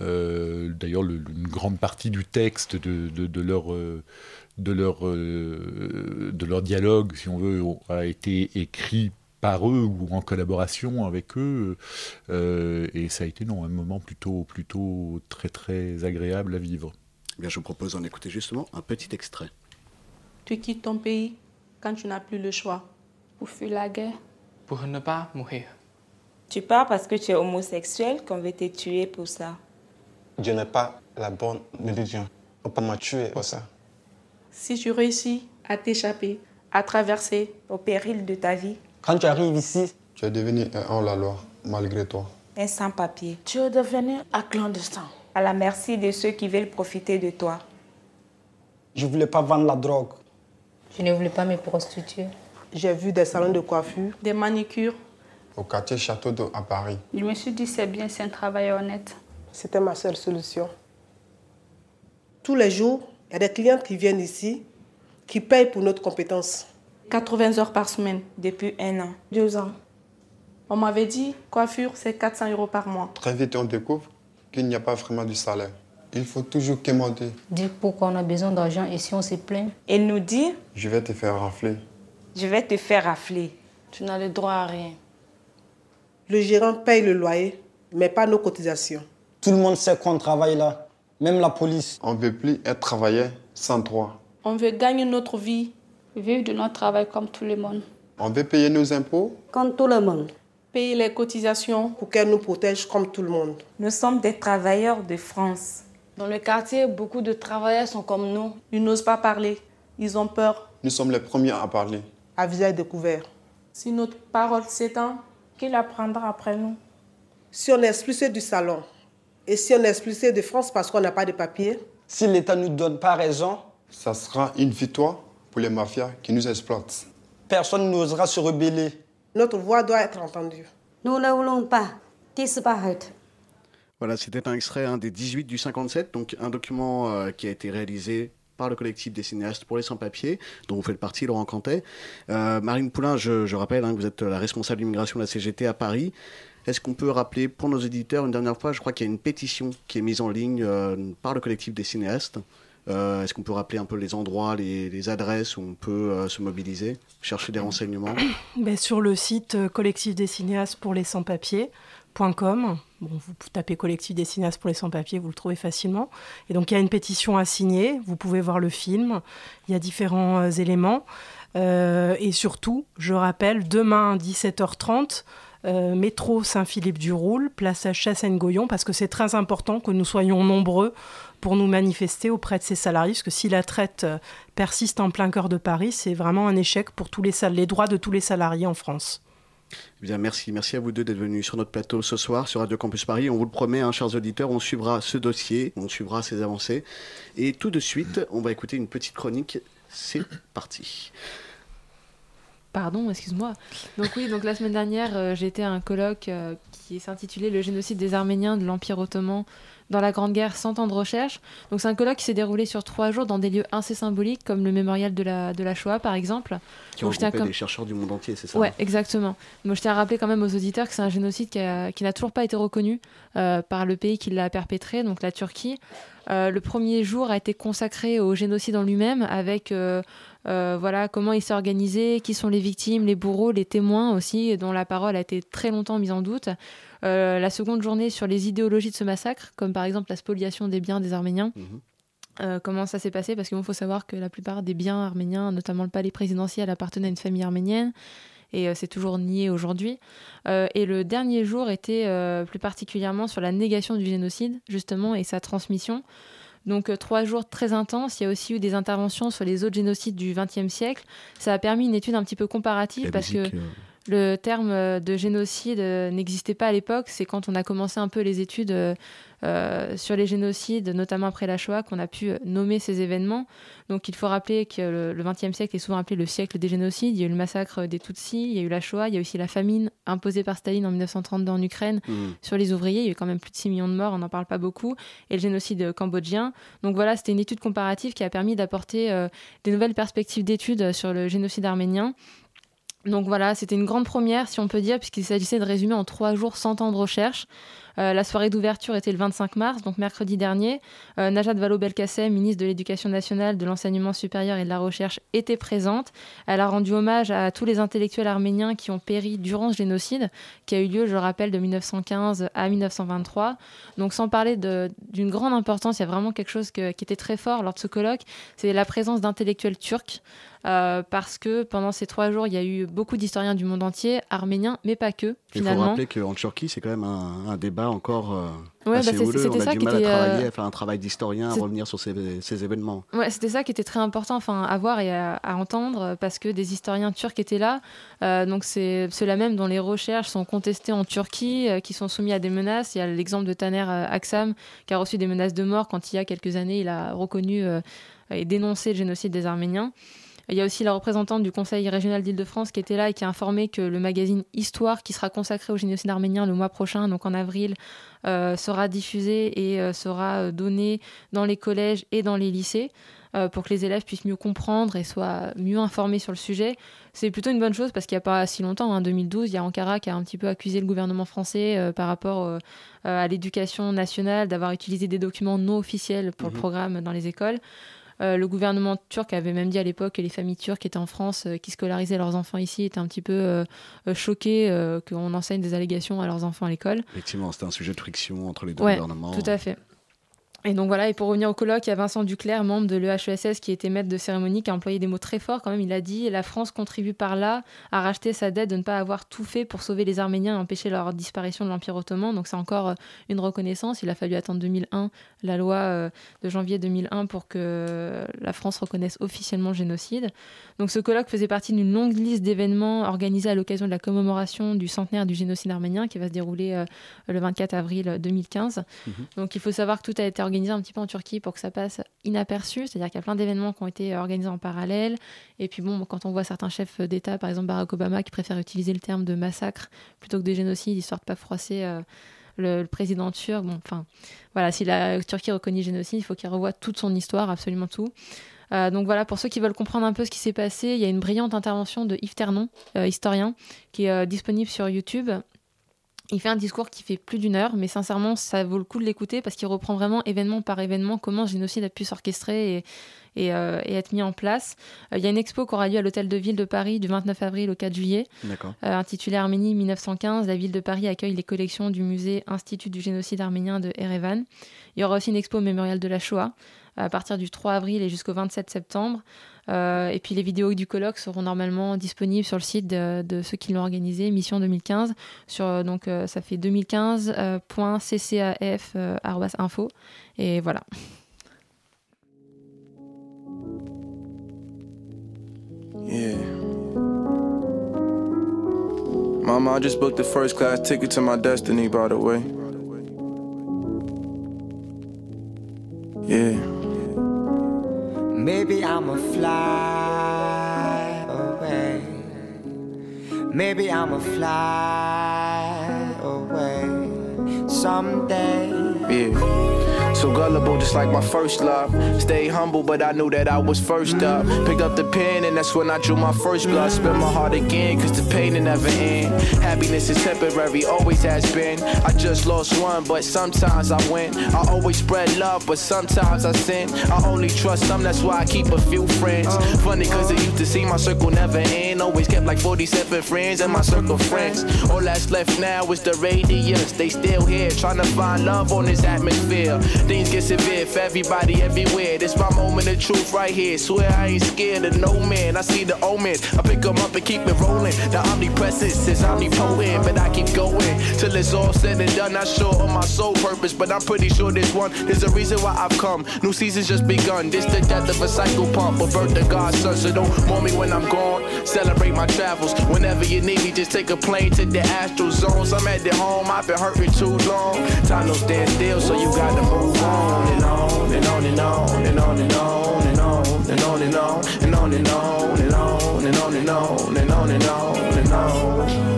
d'ailleurs, une grande partie du texte de, de, leur, euh, de, leur, euh, de leur dialogue, si on veut, a été écrit par eux ou en collaboration avec eux. et ça a été non, un moment plutôt, plutôt très très agréable à vivre. Eh bien, je vous propose d'en écouter justement un petit extrait. Tu quittes ton pays quand tu n'as plus le choix. Pour fuir la guerre. Pour ne pas mourir. Tu pars parce que tu es homosexuel qu'on veut te tuer pour ça. Dieu n'est pas la bonne religion. On peut me tuer pour ça. Si tu réussis à t'échapper, à traverser au péril de ta vie. Quand tu arrives ici, tu es devenu un hors-la-loi, malgré toi. Un sans-papier. Tu es devenu un clandestin. À la merci de ceux qui veulent profiter de toi. Je ne voulais pas vendre la drogue. Je ne voulais pas me prostituer. J'ai vu des salons de coiffure, des manicures. Au quartier Château d'Eau à Paris. Je me suis dit, c'est bien, c'est un travail honnête. C'était ma seule solution. Tous les jours, il y a des clientes qui viennent ici, qui payent pour notre compétence. 80 heures par semaine. Depuis un an. Deux ans. On m'avait dit, coiffure, c'est 400 euros par mois. Très vite, on découvre qu'il n'y a pas vraiment du salaire. Il faut toujours quémander. Dire pourquoi on a besoin d'argent et si on se plaint? Et nous dit Je vais te faire rafler. Je vais te faire rafler. Tu n'as le droit à rien. Le gérant paye le loyer, mais pas nos cotisations. Tout le monde sait qu'on travaille là, même la police. On ne veut plus être travaillé sans droit. On veut gagner notre vie, vivre de notre travail comme tout le monde. On veut payer nos impôts comme tout le monde. Payer les cotisations pour qu'elle nous protège comme tout le monde. Nous sommes des travailleurs de France. Dans le quartier, beaucoup de travailleurs sont comme nous. Ils n'osent pas parler. Ils ont peur. Nous sommes les premiers à parler. À visage découvert. Si notre parole s'éteint, qui la prendra après nous? Si on est expulsé du salon, et si on est expulsé de France parce qu'on n'a pas de papier Si l'État ne nous donne pas raison, ça sera une victoire pour les mafias qui nous exploitent. Personne n'osera se rebeller. Notre voix doit être entendue. Nous ne voulons pas disparaître. Voilà, c'était un extrait des 18 du 57, donc un document euh, qui a été réalisé par le collectif des cinéastes pour les sans-papiers, dont vous faites partie, Laurent Cantet. Euh, Marine Poulain, je, rappelle hein, que vous êtes la responsable d'immigration de la CGT à Paris. Est-ce qu'on peut rappeler pour nos éditeurs une dernière fois, je crois qu'il y a une pétition qui est mise en ligne euh, par le collectif des cinéastes. Euh, est-ce qu'on peut rappeler un peu les endroits, les, adresses où on peut euh, se mobiliser, chercher des renseignements? Ben, Sur le site collectif des cinéastes pour les sans-papiers.com. Bon, vous tapez collectif des cinéastes pour les sans-papiers, vous le trouvez facilement. Et donc il y a une pétition à signer, vous pouvez voir le film, il y a différents éléments. et surtout, je rappelle, demain 17h30, euh, métro Saint-Philippe-du-Roule, place à Chassagne-Goyon, parce que c'est très important que nous soyons nombreux pour nous manifester auprès de ces salariés, parce que si la traite euh, persiste en plein cœur de Paris, c'est vraiment un échec pour tous les, droits de tous les salariés en France. Eh bien, merci, merci à vous deux d'être venus sur notre plateau ce soir sur Radio Campus Paris. On vous le promet, hein, chers auditeurs, on suivra ce dossier, on suivra ces avancées. Et tout de suite, on va écouter une petite chronique C'est parti. Pardon, excuse-moi. Donc oui, donc la semaine dernière, euh, j'ai été à un colloque euh, qui s'intitulait Le génocide des Arméniens de l'Empire ottoman dans la Grande Guerre, 100 ans de recherche. Donc c'est un colloque qui s'est déroulé sur trois jours dans des lieux assez symboliques, comme le mémorial de la, de la Shoah, par exemple. Qui ont regroupé des chercheurs du monde entier, c'est ça Ouais, exactement. Donc je tiens à rappeler quand même aux auditeurs que c'est un génocide qui, qui n'a toujours pas été reconnu euh, par le pays qui l'a perpétré, donc la Turquie. Euh, le premier jour a été consacré au génocide en lui-même, avec euh, voilà comment il s'est organisé, qui sont les victimes, les bourreaux, les témoins aussi, dont la parole a été très longtemps mise en doute. Euh, la seconde journée sur les idéologies de ce massacre, comme par exemple la spoliation des biens des Arméniens. Mhm. Euh, comment ça s'est passé? Parce qu'il faut savoir que la plupart des biens arméniens, notamment le palais présidentiel, appartenaient à une famille arménienne. Et euh, c'est toujours nié aujourd'hui. Euh, et le dernier jour était euh, plus particulièrement sur la négation du génocide, justement, et sa transmission. Donc trois jours très intenses. Il y a aussi eu des interventions sur les autres génocides du XXe siècle. Ça a permis une étude un petit peu comparative parce que le terme euh, de génocide euh, n'existait pas à l'époque. C'est quand on a commencé un peu les études euh, sur les génocides, notamment après la Shoah, qu'on a pu nommer ces événements. Donc il faut rappeler que le XXe siècle est souvent appelé le siècle des génocides. Il y a eu le massacre des Tutsis, il y a eu la Shoah, il y a aussi la famine imposée par Staline en 1932 en Ukraine Mmh. sur les ouvriers. Il y a eu quand même plus de 6 millions de morts, on n'en parle pas beaucoup. Et le génocide cambodgien. Donc voilà, c'était une étude comparative qui a permis d'apporter euh, des nouvelles perspectives d'études sur le génocide arménien. Donc voilà, c'était une grande première, si on peut dire, puisqu'il s'agissait de résumer en trois jours 100 ans de recherche. Euh, la soirée d'ouverture était le 25 mars, donc mercredi dernier. Euh, Najat Vallaud-Belkacem, ministre de l'Éducation nationale, de l'enseignement supérieur et de la recherche, était présente. Elle a rendu hommage à tous les intellectuels arméniens qui ont péri durant ce génocide, qui a eu lieu, je le rappelle, de 1915 à 1923. Donc sans parler d'une grande importance, il y a vraiment quelque chose que- qui était très fort lors de ce colloque, c'est la présence d'intellectuels turcs. euh, parce que pendant ces trois jours, il y a eu beaucoup d'historiens du monde entier, arméniens, mais pas que, Il faut rappeler qu'en Turquie, c'est quand même un, un débat encore euh, Ouais, assez bah, c'est- houleux. c'était On a ça du à était, travailler, euh, à faire un travail d'historien, à revenir sur ces, ces événements. Ouais, c'était ça qui était très important enfin, à voir et à, à entendre parce que des historiens turcs étaient là. Euh, donc c'est ceux-là même dont les recherches sont contestées en Turquie, euh, qui sont soumis à des menaces. Il y a l'exemple de Taner Aksam qui a reçu des menaces de mort quand il y a quelques années il a reconnu et dénoncé le génocide des Arméniens. Il y a aussi la représentante du Conseil régional d'Île-de-France qui était là et qui a informé que le magazine Histoire, qui sera consacré au génocide arménien le mois prochain, donc en avril, euh, sera diffusé et euh, sera euh, donné dans les collèges et dans les lycées euh, pour que les élèves puissent mieux comprendre et soient mieux informés sur le sujet. C'est plutôt une bonne chose parce qu'il n'y a pas si longtemps, en 2012, il y a Ankara qui a un petit peu accusé le gouvernement français par rapport à l'éducation nationale d'avoir utilisé des documents non officiels pour Mhm. le programme dans les écoles. Euh, le gouvernement turc avait même dit à l'époque que les familles turques qui étaient en France, euh, qui scolarisaient leurs enfants ici, étaient un petit peu euh, choqués euh, qu'on enseigne des allégations à leurs enfants à l'école. Effectivement, c'était un sujet de friction entre les deux Ouais, gouvernements. tout à fait. Et donc voilà, et pour revenir au colloque, il y a Vincent Duclerc, membre de l'EHESS, qui était maître de cérémonie, qui a employé des mots très forts quand même. Il a dit La France contribue par là à racheter sa dette de ne pas avoir tout fait pour sauver les Arméniens et empêcher leur disparition de l'Empire ottoman. Donc c'est encore euh, une reconnaissance. Il a fallu attendre 2001, la loi euh, de janvier 2001, pour que la France reconnaisse officiellement le génocide. Donc ce colloque faisait partie d'une longue liste d'événements organisés à l'occasion de la commémoration du centenaire du génocide arménien qui va se dérouler euh, le 24 avril 2015. Mhm. Donc il faut savoir que tout a été organisé un petit peu en Turquie pour que ça passe inaperçu, c'est-à-dire qu'il y a plein d'événements qui ont été organisés en parallèle. Et puis bon, quand on voit certains chefs d'État, par exemple Barack Obama, qui préfère utiliser le terme de massacre plutôt que de génocide, histoire de pas froisser euh, le, président turc. Bon, enfin, voilà, si la Turquie reconnaît génocide, il faut qu'il revoie toute son histoire, absolument tout. Euh, donc voilà, pour ceux qui veulent comprendre un peu ce qui s'est passé, il y a une brillante intervention de Yves Ternon, euh, historien, qui est disponible sur YouTube. Il fait un discours qui fait plus d'une heure, mais sincèrement, ça vaut le coup de l'écouter parce qu'il reprend vraiment événement par événement comment ce génocide a pu s'orchestrer et, et, euh, et être mis en place. Euh, Il y a une expo qui aura lieu à l'Hôtel de Ville de Paris du 29 avril au 4 juillet, euh, intitulée Arménie 1915. La ville de Paris accueille les collections du musée Institut du génocide arménien de Erevan. Il y aura aussi une expo au mémorial de la Shoah à partir du 3 avril et jusqu'au 27 septembre. Euh, et puis les vidéos du colloque seront normalement disponibles sur le site de, ceux qui l'ont organisé, Mission 2015. Sur, euh, donc euh, ça fait 2015.ccaf.info. et voilà. Yeah. Mama, I just booked the first class ticket to my destiny, by the way. Yeah. Maybe I'ma fly away. Maybe I'ma fly away someday. Yeah. So gullible, just like my first love. Stay humble, but I knew that I was first up. Picked up the pen, and that's when I drew my first blood. Spin my heart again, cause the pain will never end. Happiness is temporary, always has been. I just lost one, but sometimes I win. I always spread love, but sometimes I sin. I only trust some, that's why I keep a few friends. Funny, cause it used to seem my circle never end. Always kept like 47 friends in my circle friends. All that's left now is the radius. They still here, trying to find love on this atmosphere. Things get severe for everybody everywhere. This my moment of truth right here. Swear I ain't scared of no man. I see the omens. I pick them up and keep it rolling. The omnipresence is omnipotent, but I keep going till it's all said and done. Not sure of my sole purpose, but I'm pretty sure this one. There's a reason why I've come. New season's just begun. This the death of a cycle pump, a birth of God's son. So don't mourn me when I'm gone. Celebrate my travels. Whenever you need me, just take a plane to the astral zones. I'm at the home. I've been hurting too long. Time don't stand still, so you gotta move on and on and on and on and on and on and on and on and on and on and on and on and on and on and on and on and on.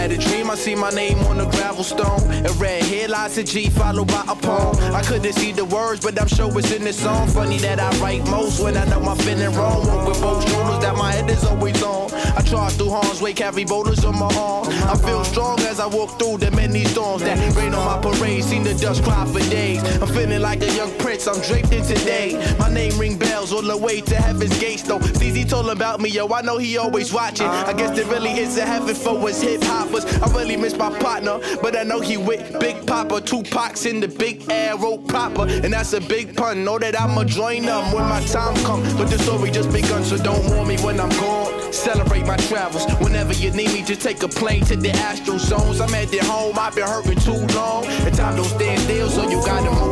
Had a dream, I see my name on the gravel stone. And read headlines to G followed by a poem. I couldn't see the words, but I'm sure it's in the song. Funny that I write most when I know I'm feeling wrong. Walk with both shoulders that my head is always on. I charge through harm's way, carry boulders on my arm. I feel strong as I walk through the many storms that rain on my parade. Seen the dust cry for days. I'm feeling like a young prince, I'm draped in today. My name ring bells all the way to heaven's gates, though. CZ told about me, yo, I know he always watching. I guess there really is a heaven for us hip I really miss my partner, but I know he with Big Papa. Two pox in the big arrow proper, and that's a big pun. Know that I'ma join them when my time come. But the story just begun, so don't warn me when I'm gone. Celebrate my travels. Whenever you need me, just take a plane to the astral zones. I'm at the home, I've been hurting too long. And time don't stand still, so you gotta move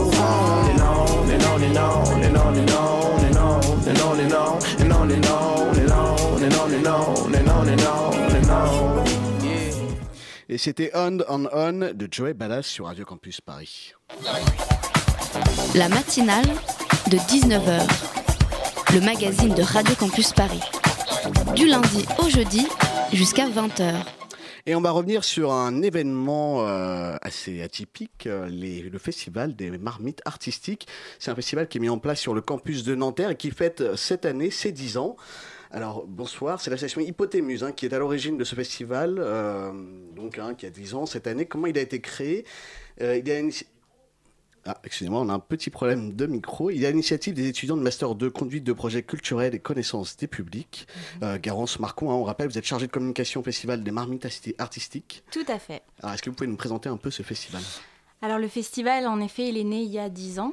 Et c'était On on On de Joey Ballas sur Radio Campus Paris. La matinale de 19h, le magazine de Radio Campus Paris. Du lundi au jeudi jusqu'à 20h. Et on va revenir sur un événement euh, assez atypique, euh, les- le festival des marmites artistiques. C'est un festival qui est mis en place sur le campus de Nanterre et qui fête euh, cette année ses 10 ans. Alors bonsoir, c'est l'association Hypotémuse hein, qui est à l'origine de ce festival, euh, donc hein, qui a 10 ans cette année. Comment il a été créé? Euh, il y a une- Ah, excusez-moi, on a un petit problème de micro. Il y a l'initiative des étudiants de Master 2, conduite de projets culturels et connaissances des publics. Euh, Garance Marcon, hein, on rappelle, vous êtes chargé de communication au Festival des marmites artistiques. Tout à fait. Alors, est-ce que vous pouvez nous présenter un peu ce festival? Alors le festival, en effet, il est né il y a 10 ans.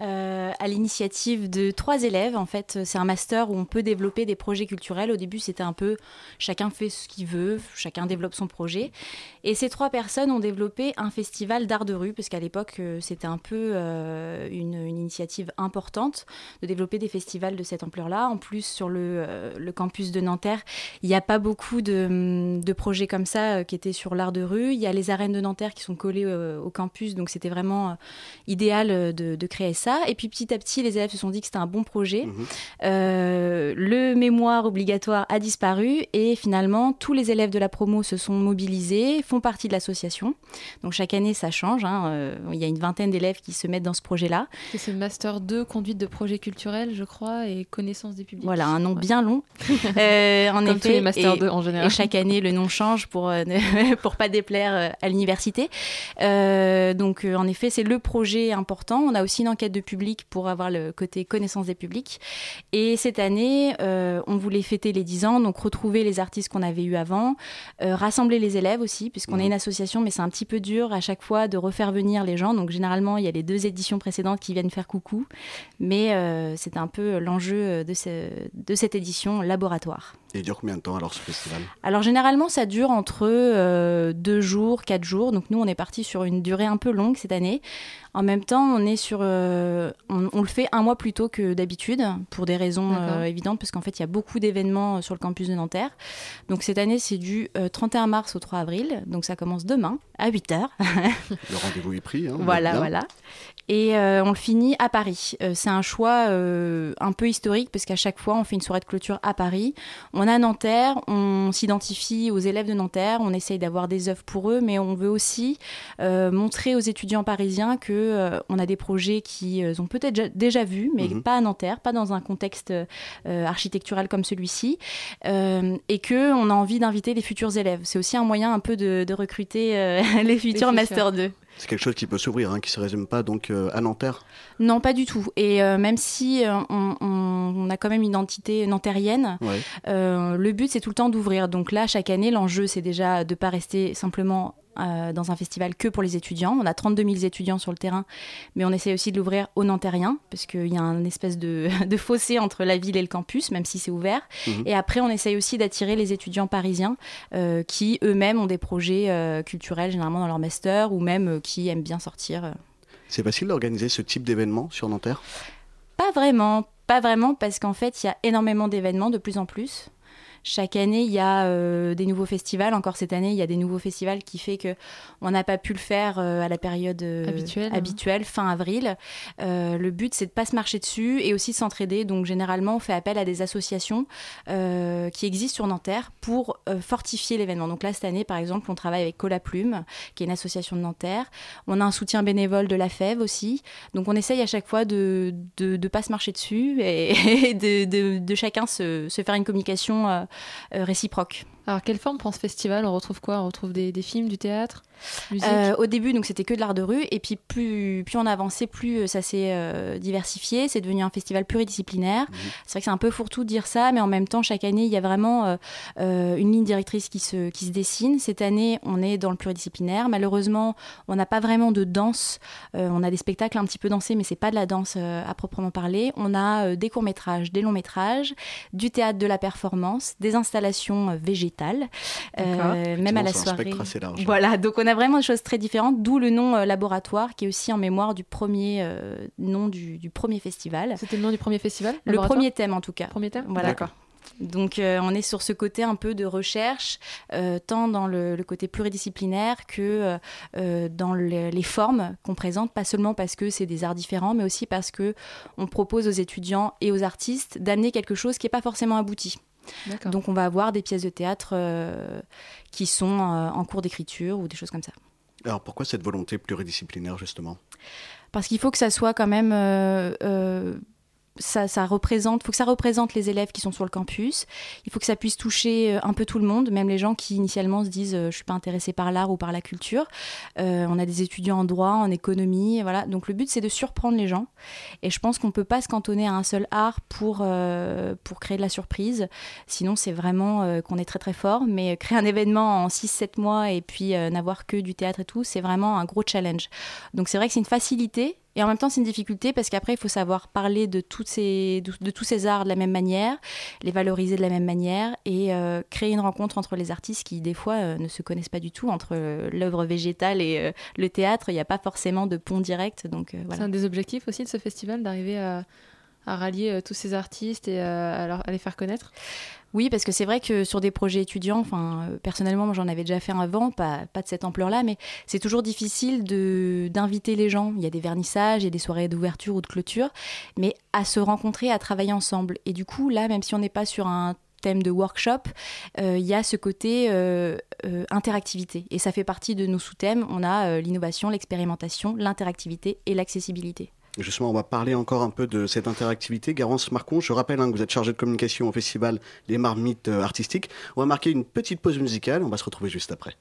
Euh, à l'initiative de trois élèves. En fait, c'est un master où on peut développer des projets culturels. Au début, c'était un peu chacun fait ce qu'il veut, chacun développe son projet. Et ces trois personnes ont développé un festival d'art de rue, parce qu'à l'époque, euh, c'était un peu euh, une, initiative importante de développer des festivals de cette ampleur-là. En plus, sur le, campus de Nanterre, il n'y a pas beaucoup de, projets comme ça qui étaient sur l'art de rue. Il y a les arènes de Nanterre qui sont collées au campus, donc c'était vraiment idéal de, de créer ça. Et puis petit à petit, les élèves se sont dit que c'était un bon projet. Euh, le mémoire obligatoire a disparu et finalement, tous les élèves de la promo se sont mobilisés, font partie de l'association. Donc chaque année, ça change. hein. Euh, il y a une vingtaine d'élèves qui se mettent dans ce projet-là. Et C'est Master 2, conduite de projets culturels, je crois, et connaissance des publics. Voilà, un nom Ouais. bien long. Euh, en Comme effet, tous les Master et, 2 en général. Et chaque année, le nom change pour euh, ne- pour pas déplaire à l'université. Euh, donc, en effet, c'est le projet important. On a aussi une enquête de public pour avoir le côté connaissance des publics. Et cette année, euh, on voulait fêter les 10 ans, donc retrouver les artistes qu'on avait eu avant, euh, rassembler les élèves aussi, puisqu'on est une association, mais c'est un petit peu dur à chaque fois de refaire venir les gens. Donc, généralement, il y a les deux éditions précédentes qui viennent faire coucou, mais euh, c'est un peu l'enjeu de, ce- de cette édition laboratoire. Et il dure combien de temps alors ce festival? Alors généralement, ça dure entre deux jours, quatre jours. Donc nous, on est parti sur une durée un peu longue cette année. En même temps, on est sur, euh, on, on le fait un mois plus tôt que d'habitude pour des raisons euh, évidentes, parce qu'en fait, il y a beaucoup d'événements euh, sur le campus de Nanterre. Donc cette année, c'est du euh, 31 mars au 3 avril, donc ça commence demain à 8 h Le rendez-vous est pris. hein, voilà, voilà. Et euh, on le finit à Paris. Euh, c'est un choix euh, un peu historique parce qu'à chaque fois, on fait une soirée de clôture à Paris. On a Nanterre, on s'identifie aux élèves de Nanterre, on essaye d'avoir des œuvres pour eux, mais on veut aussi euh, montrer aux étudiants parisiens que euh, on a des projets qui euh, ont peut-être déjà, vus, mais Mhm. pas à Nanterre, pas dans un contexte euh, architectural comme celui-ci, euh, et que on a envie d'inviter les futurs élèves. C'est aussi un moyen un peu de, de recruter euh, les futurs futurs. master 2. C'est quelque chose qui peut s'ouvrir, hein, qui se résume pas donc euh, à Nanterre? Non, pas du tout. Et euh, même si euh, on, on- on a quand même une identité nantérienne, Ouais. euh, le but c'est tout le temps d'ouvrir. Donc là, chaque année, l'enjeu c'est déjà de pas rester simplement euh, dans un festival que pour les étudiants. On a 32 000 étudiants sur le terrain, mais on essaie aussi de l'ouvrir aux Nantériens, parce qu'il y a un espèce de, de fossé entre la ville et le campus, même si c'est ouvert. Mhm. Et après, on essaye aussi d'attirer les étudiants parisiens euh, qui eux-mêmes ont des projets euh, culturels, généralement dans leur master, ou même qui aiment bien sortir. C'est facile d'organiser ce type d'événement sur Nanterre? Pas vraiment, pas vraiment, parce qu'en fait, il y a énormément d'événements de plus en plus. Chaque année, il y a euh, des nouveaux festivals. Encore cette année, il y a des nouveaux festivals qui fait que on n'a pas pu le faire euh, à la période euh, Habituelle, hein. habituelle, fin avril. Le but, c'est de pas se marcher dessus et aussi de s'entraider. Donc, généralement, on fait appel à des associations qui existent sur Nanterre pour fortifier l'événement. Donc là, cette année, par exemple, on travaille avec Cola Plume, qui est une association de Nanterre. On a un soutien bénévole de la FEV aussi. Donc, on essaye à chaque fois de de pas se marcher dessus et, et de, de, de chacun se, se faire une communication réciproque. Alors, quelle forme prend ce festival? On retrouve quoi? On retrouve des, des films, du théâtre musique? Euh, au début, donc c'était que de l'art de rue, et puis plus, plus on a avancé, plus euh, ça s'est euh, diversifié. C'est devenu un festival pluridisciplinaire. C'est vrai que c'est un peu fourre-tout de dire ça, mais en même temps, chaque année, il y a vraiment euh, une ligne directrice qui se, qui se dessine. Cette année, on est dans le pluridisciplinaire. Malheureusement, on n'a pas vraiment de danse. Euh, on a des spectacles un petit peu dansés, mais c'est pas de la danse euh, à proprement parler. On a euh, des courts métrages, des longs métrages, du théâtre de la performance, des installations euh, végétales, euh, même à la un soirée. assez large. Voilà, donc on a vraiment des choses très différentes, d'où le nom euh, laboratoire, qui est aussi en mémoire du premier euh, nom du, du premier festival. C'était le nom du premier festival Le premier thème en tout cas. Premier thème Voilà. D'accord. Donc euh, on est sur ce côté un peu de recherche, euh, tant dans le, le côté pluridisciplinaire que euh, dans le- les formes qu'on présente, pas seulement parce que c'est des arts différents, mais aussi parce que on propose aux étudiants et aux artistes d'amener quelque chose qui n'est pas forcément abouti. Donc on va avoir des pièces de théâtre euh, qui sont euh, en cours d'écriture ou des choses comme ça. Alors pourquoi cette volonté pluridisciplinaire justement? Parce qu'il faut que ça soit quand même. Ça, représente, faut que ça représente les élèves qui sont sur le campus. Il faut que ça puisse toucher euh, un peu tout le monde, même les gens qui initialement se disent euh, je suis pas intéressé par l'art ou par la culture. Euh, on a des étudiants en droit, en économie, voilà. Donc le but c'est de surprendre les gens. Et je pense qu'on peut pas se cantonner à un seul art pour pour créer de la surprise. Sinon c'est vraiment qu'on est très très fort. Mais créer un événement en 6-7 mois et puis n'avoir que du théâtre et tout, c'est vraiment un gros challenge. Donc c'est vrai que c'est une facilité. Et en même temps, c'est une difficulté parce qu'après, il faut savoir parler de, ces, de, tous ces arts de la même manière, les valoriser de la même manière et euh, créer une rencontre entre les artistes qui, des fois, euh, ne se connaissent pas du tout. Entre euh, l'œuvre végétale et le théâtre, il n'y a pas forcément de pont direct. Euh, C'est voilà. un des objectifs aussi de ce festival, d'arriver à, à rallier euh, tous ces artistes et euh, à, les faire connaître? Oui, parce que c'est vrai que sur des projets étudiants, enfin, euh, personnellement, j'en avais déjà fait un avant, pas, pas de cette ampleur-là, mais c'est toujours difficile de d'inviter les gens. Il y a des vernissages, il y a des soirées d'ouverture ou de clôture, mais à se rencontrer, à travailler ensemble. Et du coup, là, même si on n'est pas sur un thème de workshop, il y a ce côté interactivité. Et ça fait partie de nos sous-thèmes. On a l'innovation, l'expérimentation, l'interactivité et l'accessibilité. Justement, on va parler encore un peu de cette interactivité. Garance Marcon, je rappelle hein, que vous êtes chargé de communication au festival Les Marmites euh, Artistiques. On va marquer une petite pause musicale, on va se retrouver juste après.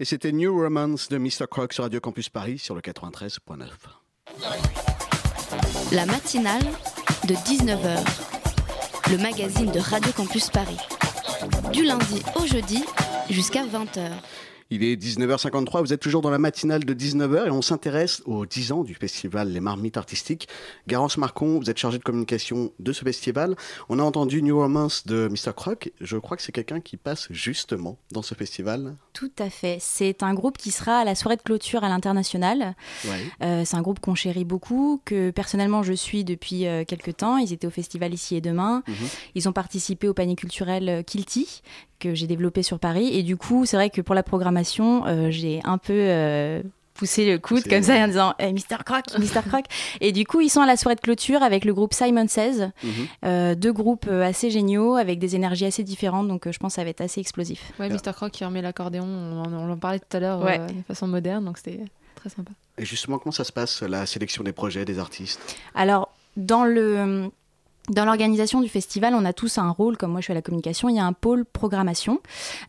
Et c'était New Romance de Mr. Croc sur Radio Campus Paris sur le 93.9. La matinale de 19h. Le magazine de Radio Campus Paris. Du lundi au jeudi jusqu'à 20h. Il est 19h53, vous êtes toujours dans la matinale de 19h et on s'intéresse aux 10 ans du festival Les Marmites Artistiques. Garance Marcon, vous êtes chargé de communication de ce festival. On a entendu New Romance de Mr. Croc. Je crois que c'est quelqu'un qui passe justement dans ce festival. Tout à fait. C'est un groupe qui sera à la soirée de clôture à l'international. Euh, c'est un groupe qu'on chérit beaucoup, que personnellement je suis depuis euh, quelques temps. Ils étaient au festival ici et demain. Ils ont participé au panier culturel euh, Kilty que j'ai développé sur Paris. Et du coup, c'est vrai que pour la programmation, euh, j'ai un peu euh, poussé le coude comme ça en disant hey, Mister Croc, Mister Croc. Et du coup, ils sont à la soirée de clôture avec le groupe Simon Says. Euh, deux groupes assez géniaux avec des énergies assez différentes. Donc, euh, je pense que ça va être assez explosif. Ouais, Mr. Croc qui remet l'accordéon, on, en- on en parlait tout à l'heure Ouais. euh, de façon moderne, donc c'était très sympa. Et justement, comment ça se passe, la sélection des projets, des artistes? Alors, dans le. Dans l'organisation du festival, on a tous un rôle, comme moi je suis à la communication, il y a un pôle programmation.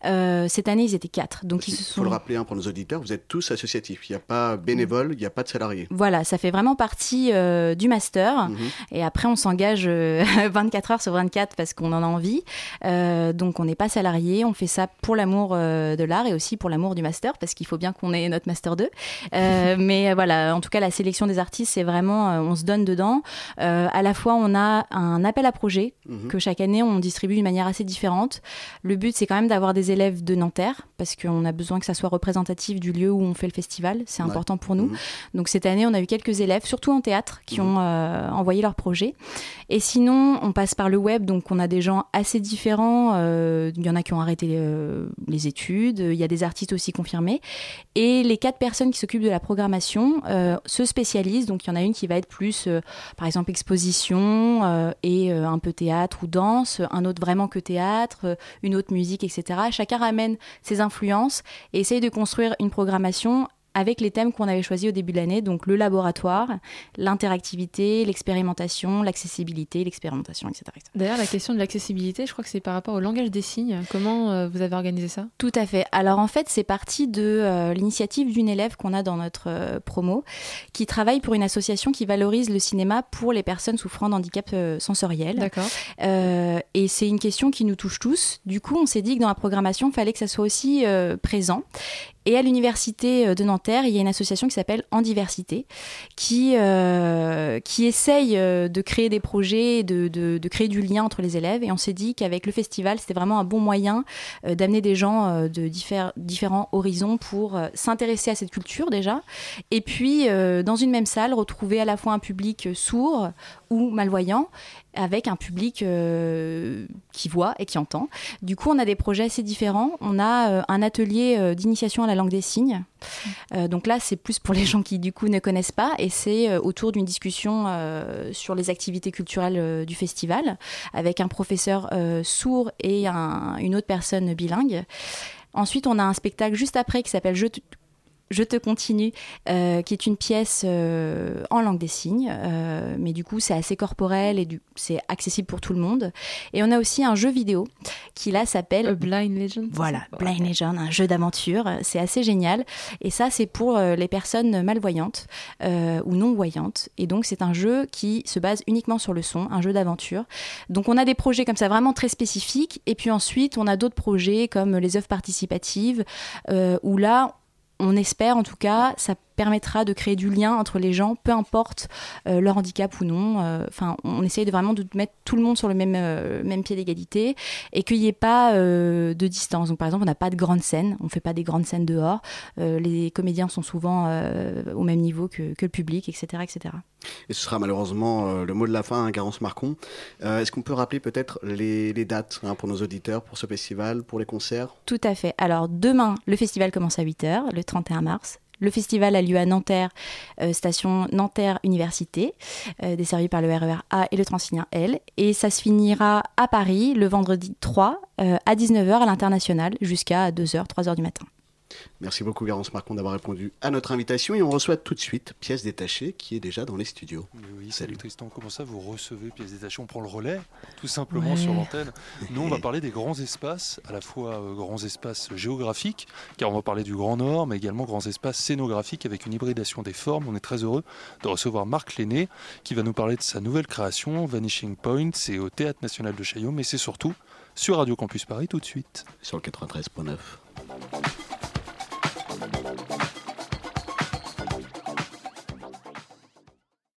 Euh, cette année, ils étaient quatre. Donc ils se Il sont... faut le rappeler hein, pour nos auditeurs, vous êtes tous associatifs. Il n'y a pas bénévole, il n'y a pas de salariés. Voilà, ça fait vraiment partie euh, du master. Mhm. Et après, on s'engage euh, 24 heures sur 24 parce qu'on en a envie. Euh, donc, on n'est pas salarié. On fait ça pour l'amour euh, de l'art et aussi pour l'amour du master parce qu'il faut bien qu'on ait notre master 2. Euh, mais euh, voilà, en tout cas, la sélection des artistes, c'est vraiment, euh, on se donne dedans. Euh, à la fois, on a un appel à projet Mhm. que chaque année, on distribue d'une manière assez différente. Le but, c'est quand même d'avoir des élèves de Nanterre parce qu'on a besoin que ça soit représentatif du lieu où on fait le festival. C'est Ouais. important pour nous. Mhm. Donc cette année, on a eu quelques élèves, surtout en théâtre, qui ont euh, envoyé leur projet. Et sinon, on passe par le web, donc on a des gens assez différents. euh, Il y en a qui ont arrêté euh, les études, il y a des artistes aussi confirmés. Et les quatre personnes qui s'occupent de la programmation se spécialisent. Donc il y en a une qui va être plus, par exemple, exposition et euh, un peu théâtre ou danse, un autre vraiment que théâtre, euh, une autre musique, etc. Chacun ramène ses influences et essaye de construire une programmation avec les thèmes qu'on avait choisis au début de l'année, donc le laboratoire, l'interactivité, l'expérimentation, l'accessibilité, l'expérimentation, etc. etc. D'ailleurs, la question de l'accessibilité, je crois que c'est par rapport au langage des signes. Comment euh, vous avez organisé ça? Tout à fait. Alors en fait, c'est parti de euh, l'initiative d'une élève qu'on a dans notre euh, promo, qui travaille pour une association qui valorise le cinéma pour les personnes souffrant d'handicap sensoriel. D'accord. Et c'est une question qui nous touche tous. Du coup, on s'est dit que dans la programmation, il fallait que ça soit aussi présent. Et à l'université euh, de Nanterre, il y a une association qui s'appelle En Diversité, qui, euh, essaye euh, de créer des projets, de, créer du lien entre les élèves. Et on s'est dit qu'avec le festival, c'était vraiment un bon moyen d'amener des gens de différents horizons pour s'intéresser à cette culture déjà. Et puis, dans une même salle, retrouver à la fois un public sourd ou malvoyant avec un public euh, qui voit et qui entend. Du coup, on a des projets assez différents. On a euh, un atelier euh, d'initiation à la langue des signes. Donc là, c'est plus pour les gens qui, du coup, ne connaissent pas. Et c'est autour d'une discussion sur les activités culturelles du festival, avec un professeur sourd et un- une autre personne bilingue. Ensuite, on a un spectacle juste après qui s'appelle Je Je te continue, euh, qui est une pièce euh, en langue des signes, euh, mais du coup c'est assez corporel et c'est accessible pour tout le monde. Et on a aussi un jeu vidéo qui là s'appelle Blind Legend. Voilà, Blind Legend, un jeu d'aventure. C'est assez génial. Et ça c'est pour les personnes malvoyantes ou non voyantes. Et donc c'est un jeu qui se base uniquement sur le son, un jeu d'aventure. Donc on a des projets comme ça vraiment très spécifiques. Et puis ensuite on a d'autres projets comme les œuvres participatives où là on espère en tout cas, ça permettra de créer du lien entre les gens, peu importe euh, leur handicap ou non. Euh, Enfin, on essaye de vraiment de mettre tout le monde sur le même, euh, même pied d'égalité et qu'il n'y ait pas de distance. Donc, par exemple, on n'a pas de grandes scènes, on ne fait pas des grandes scènes dehors. Les comédiens sont souvent au même niveau que, que le public, etc., etc. Et ce sera malheureusement euh, le mot de la fin, hein, Garance Marcon. Euh, Est-ce qu'on peut rappeler peut-être les, les dates hein, pour nos auditeurs, pour ce festival, pour les concerts? Tout à fait. Alors demain, le festival commence à 8h, le 31 mars. Le festival a lieu à Nanterre, euh, station Nanterre Université, euh, desservie par le RER A et le Transilien L. Et ça se finira à Paris le vendredi 3 euh, à 19h à l'international jusqu'à 2h, 3h du matin. Merci beaucoup, Garance Marcon, d'avoir répondu à notre invitation. Et on reçoit tout de suite Pièce détachée, qui est déjà dans les studios. Oui, salut Tristan, comment ça vous recevez pièces détachées On prend le relais tout simplement Ouais. sur l'antenne. Nous, on va parler des grands espaces, à la fois euh, grands espaces géographiques, car on va parler du Grand Nord, mais également grands espaces scénographiques avec une hybridation des formes. On est très heureux de recevoir Marc Lenné, qui va nous parler de sa nouvelle création, Vanishing Point. C'est au Théâtre National de Chaillot, mais c'est surtout sur Radio Campus Paris tout de suite. Sur le 93.9. Thank you.